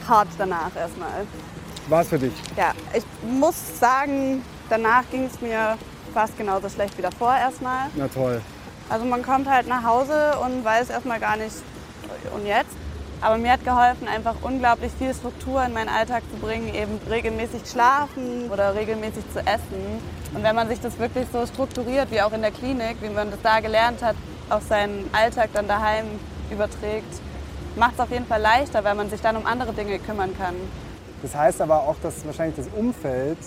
Speaker 22: hart danach erstmal.
Speaker 5: War es für dich?
Speaker 22: Ja, ich muss sagen, danach ging es mir fast genauso schlecht wie davor erstmal.
Speaker 5: Na toll.
Speaker 22: Also man kommt halt nach Hause und weiß erstmal gar nicht, und jetzt? Aber mir hat geholfen, einfach unglaublich viel Struktur in meinen Alltag zu bringen, eben regelmäßig schlafen oder regelmäßig zu essen. Und wenn man sich das wirklich so strukturiert, wie auch in der Klinik, wie man das da gelernt hat, auf seinen Alltag dann daheim überträgt, macht es auf jeden Fall leichter, weil man sich dann um andere Dinge kümmern kann.
Speaker 5: Das heißt aber auch, dass wahrscheinlich das Umfeld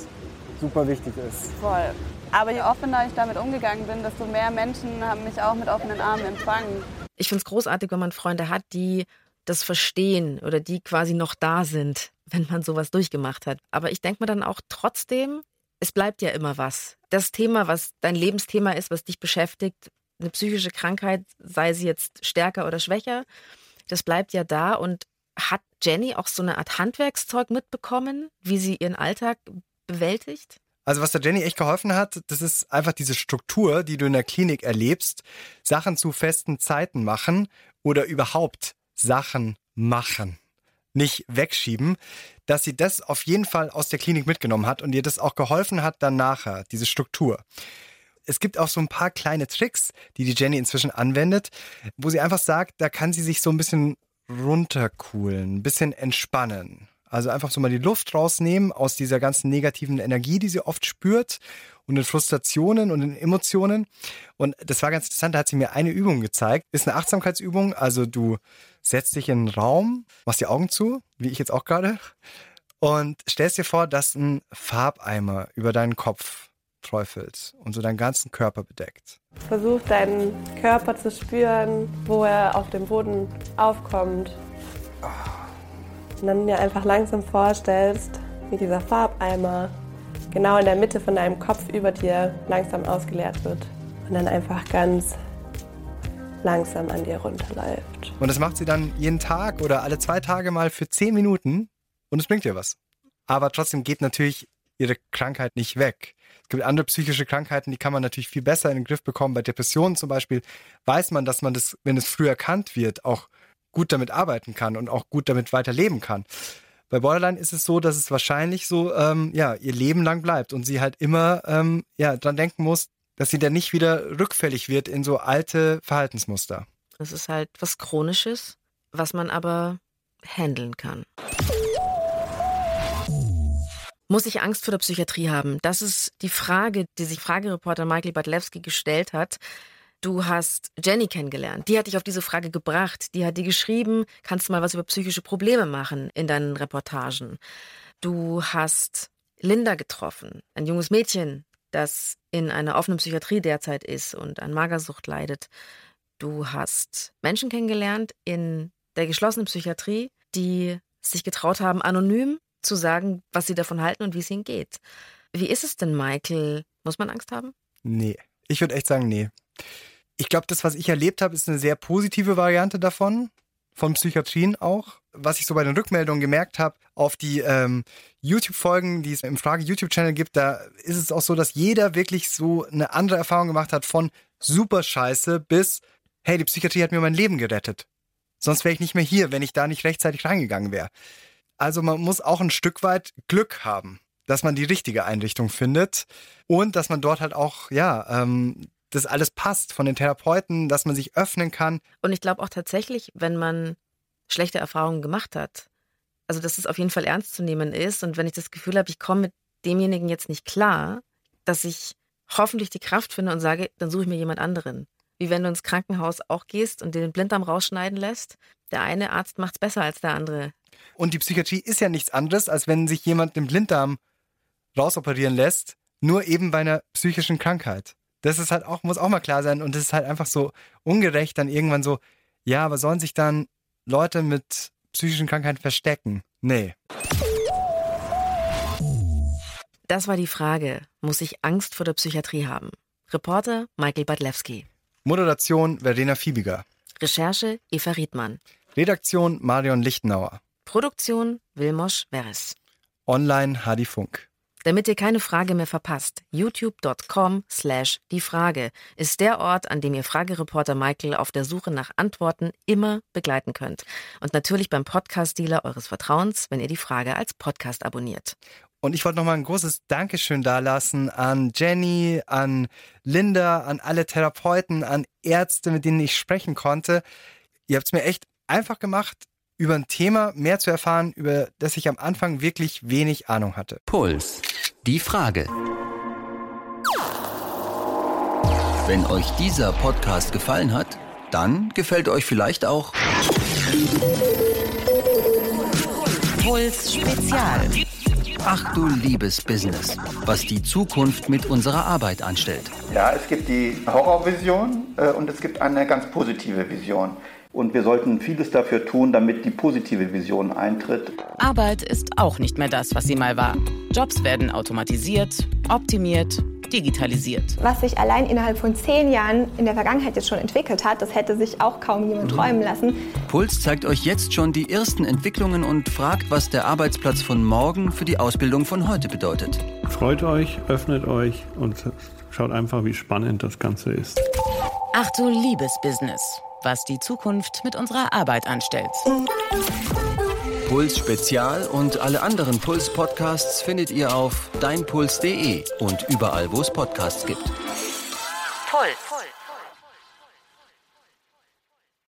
Speaker 5: super wichtig ist.
Speaker 22: Voll. Aber je offener ich damit umgegangen bin, desto mehr Menschen haben mich auch mit offenen Armen empfangen.
Speaker 6: Ich finde es großartig, wenn man Freunde hat, die das verstehen oder die quasi noch da sind, wenn man sowas durchgemacht hat. Aber ich denke mir dann auch trotzdem, es bleibt ja immer was. Das Thema, was dein Lebensthema ist, was dich beschäftigt, eine psychische Krankheit, sei sie jetzt stärker oder schwächer, das bleibt ja da. Und hat Jenny auch so eine Art Handwerkszeug mitbekommen, wie sie ihren Alltag bewältigt?
Speaker 7: Also was der Jenny echt geholfen hat, das ist einfach diese Struktur, die du in der Klinik erlebst, Sachen zu festen Zeiten machen oder überhaupt Sachen machen, nicht wegschieben, dass sie das auf jeden Fall aus der Klinik mitgenommen hat und ihr das auch geholfen hat dann nachher, diese Struktur. Es gibt auch so ein paar kleine Tricks, die die Jenny inzwischen anwendet, wo sie einfach sagt, da kann sie sich so ein bisschen runterkühlen, ein bisschen entspannen. Also einfach so mal die Luft rausnehmen aus dieser ganzen negativen Energie, die sie oft spürt und in Frustrationen und in Emotionen. Und das war ganz interessant, da hat sie mir eine Übung gezeigt. Ist eine Achtsamkeitsübung, also du setzt dich in einen Raum, machst die Augen zu, wie ich jetzt auch gerade, Und stellst dir vor, dass ein Farbeimer über deinen Kopf träufelt und so deinen ganzen Körper bedeckt.
Speaker 23: Versuch deinen Körper zu spüren, wo er auf dem Boden aufkommt. Und dann dir einfach langsam vorstellst, wie dieser Farbeimer genau in der Mitte von deinem Kopf über dir langsam ausgeleert wird. Und dann einfach ganz langsam an dir runterläuft.
Speaker 7: Und das macht sie dann jeden Tag oder alle zwei Tage mal für zehn Minuten und es bringt ihr was. Aber trotzdem geht natürlich ihre Krankheit nicht weg. Es gibt andere psychische Krankheiten, die kann man natürlich viel besser in den Griff bekommen. Bei Depressionen zum Beispiel weiß man, dass man das, wenn es früh erkannt wird, auch gut damit arbeiten kann und auch gut damit weiterleben kann. Bei Borderline ist es so, dass es wahrscheinlich so, ähm, ja, ihr Leben lang bleibt und sie halt immer, ähm, ja, dran denken muss, dass sie dann nicht wieder rückfällig wird in so alte Verhaltensmuster.
Speaker 6: Das ist halt was Chronisches, was man aber handeln kann. Muss ich Angst vor der Psychiatrie haben? Das ist die Frage, die sich Fragereporter Michael Badlewski gestellt hat. Du hast Jenny kennengelernt. Die hat dich auf diese Frage gebracht. Die hat dir geschrieben, kannst du mal was über psychische Probleme machen in deinen Reportagen. Du hast Linda getroffen, ein junges Mädchen, das in einer offenen Psychiatrie derzeit ist und an Magersucht leidet. Du hast Menschen kennengelernt in der geschlossenen Psychiatrie, die sich getraut haben, anonym zu sagen, was sie davon halten und wie es ihnen geht. Wie ist es denn, Michael? Muss man Angst haben?
Speaker 7: Nee. Ich würde echt sagen, nee. Ich glaube, das, was ich erlebt habe, ist eine sehr positive Variante davon, von Psychiatrien auch. Was ich so bei den Rückmeldungen gemerkt habe, auf die ähm, YouTube-Folgen, die es im Frage-YouTube-Channel gibt, da ist es auch so, dass jeder wirklich so eine andere Erfahrung gemacht hat von super scheiße bis, hey, die Psychiatrie hat mir mein Leben gerettet. Sonst wäre ich nicht mehr hier, wenn ich da nicht rechtzeitig reingegangen wäre. Also man muss auch ein Stück weit Glück haben, dass man die richtige Einrichtung findet und dass man dort halt auch, ja, ähm, das alles passt von den Therapeuten, dass man sich öffnen kann.
Speaker 6: Und ich glaube auch tatsächlich, wenn man schlechte Erfahrungen gemacht hat, also dass es auf jeden Fall ernst zu nehmen ist und wenn ich das Gefühl habe, ich komme mit demjenigen jetzt nicht klar, dass ich hoffentlich die Kraft finde und sage, dann suche ich mir jemand anderen. Wie wenn du ins Krankenhaus auch gehst und den Blinddarm rausschneiden lässt. Der eine Arzt macht es besser als der andere.
Speaker 7: Und die Psychiatrie ist ja nichts anderes, als wenn sich jemand den Blinddarm rausoperieren lässt, nur eben bei einer psychischen Krankheit. Das ist halt auch, muss auch mal klar sein. Und es ist halt einfach so ungerecht, dann irgendwann so, ja, aber sollen sich dann Leute mit psychischen Krankheiten verstecken? Nee.
Speaker 6: Das war die Frage. Muss ich Angst vor der Psychiatrie haben? Reporter Michael Badlewski.
Speaker 7: Moderation Verena Fiebiger.
Speaker 6: Recherche Eva Riedmann.
Speaker 7: Redaktion Marion Lichtenauer.
Speaker 6: Produktion Wilmosch Veres.
Speaker 7: Online Hadi Funk.
Speaker 6: Damit ihr keine Frage mehr verpasst, youtube.com slash die Frage ist der Ort, an dem ihr Fragereporter Michael auf der Suche nach Antworten immer begleiten könnt. Und natürlich beim Podcast-Dealer eures Vertrauens, wenn ihr die Frage als Podcast abonniert.
Speaker 7: Und ich wollte nochmal ein großes Dankeschön dalassen an Jenny, an Linda, an alle Therapeuten, an Ärzte, mit denen ich sprechen konnte. Ihr habt es mir echt einfach gemacht, über ein Thema mehr zu erfahren, über das ich am Anfang wirklich wenig Ahnung hatte.
Speaker 24: Puls. Die Frage. Wenn euch dieser Podcast gefallen hat, dann gefällt euch vielleicht auch Puls Spezial. Ach du liebes Business, was die Zukunft mit unserer Arbeit anstellt.
Speaker 25: Ja, es gibt die Horrorvision äh, und es gibt eine ganz positive Vision. Und wir sollten vieles dafür tun, damit die positive Vision eintritt.
Speaker 26: Arbeit ist auch nicht mehr das, was sie mal war. Jobs werden automatisiert, optimiert, digitalisiert.
Speaker 27: Was sich allein innerhalb von zehn Jahren in der Vergangenheit jetzt schon entwickelt hat, das hätte sich auch kaum jemand träumen lassen.
Speaker 24: Puls zeigt euch jetzt schon die ersten Entwicklungen und fragt, was der Arbeitsplatz von morgen für die Ausbildung von heute bedeutet.
Speaker 20: Freut euch, öffnet euch und schaut einfach, wie spannend das Ganze ist.
Speaker 26: Ach du liebes Business was die Zukunft mit unserer Arbeit anstellt.
Speaker 24: Puls Spezial und alle anderen Puls Podcasts findet ihr auf deinpuls.de und überall, wo es Podcasts gibt.
Speaker 26: Puls.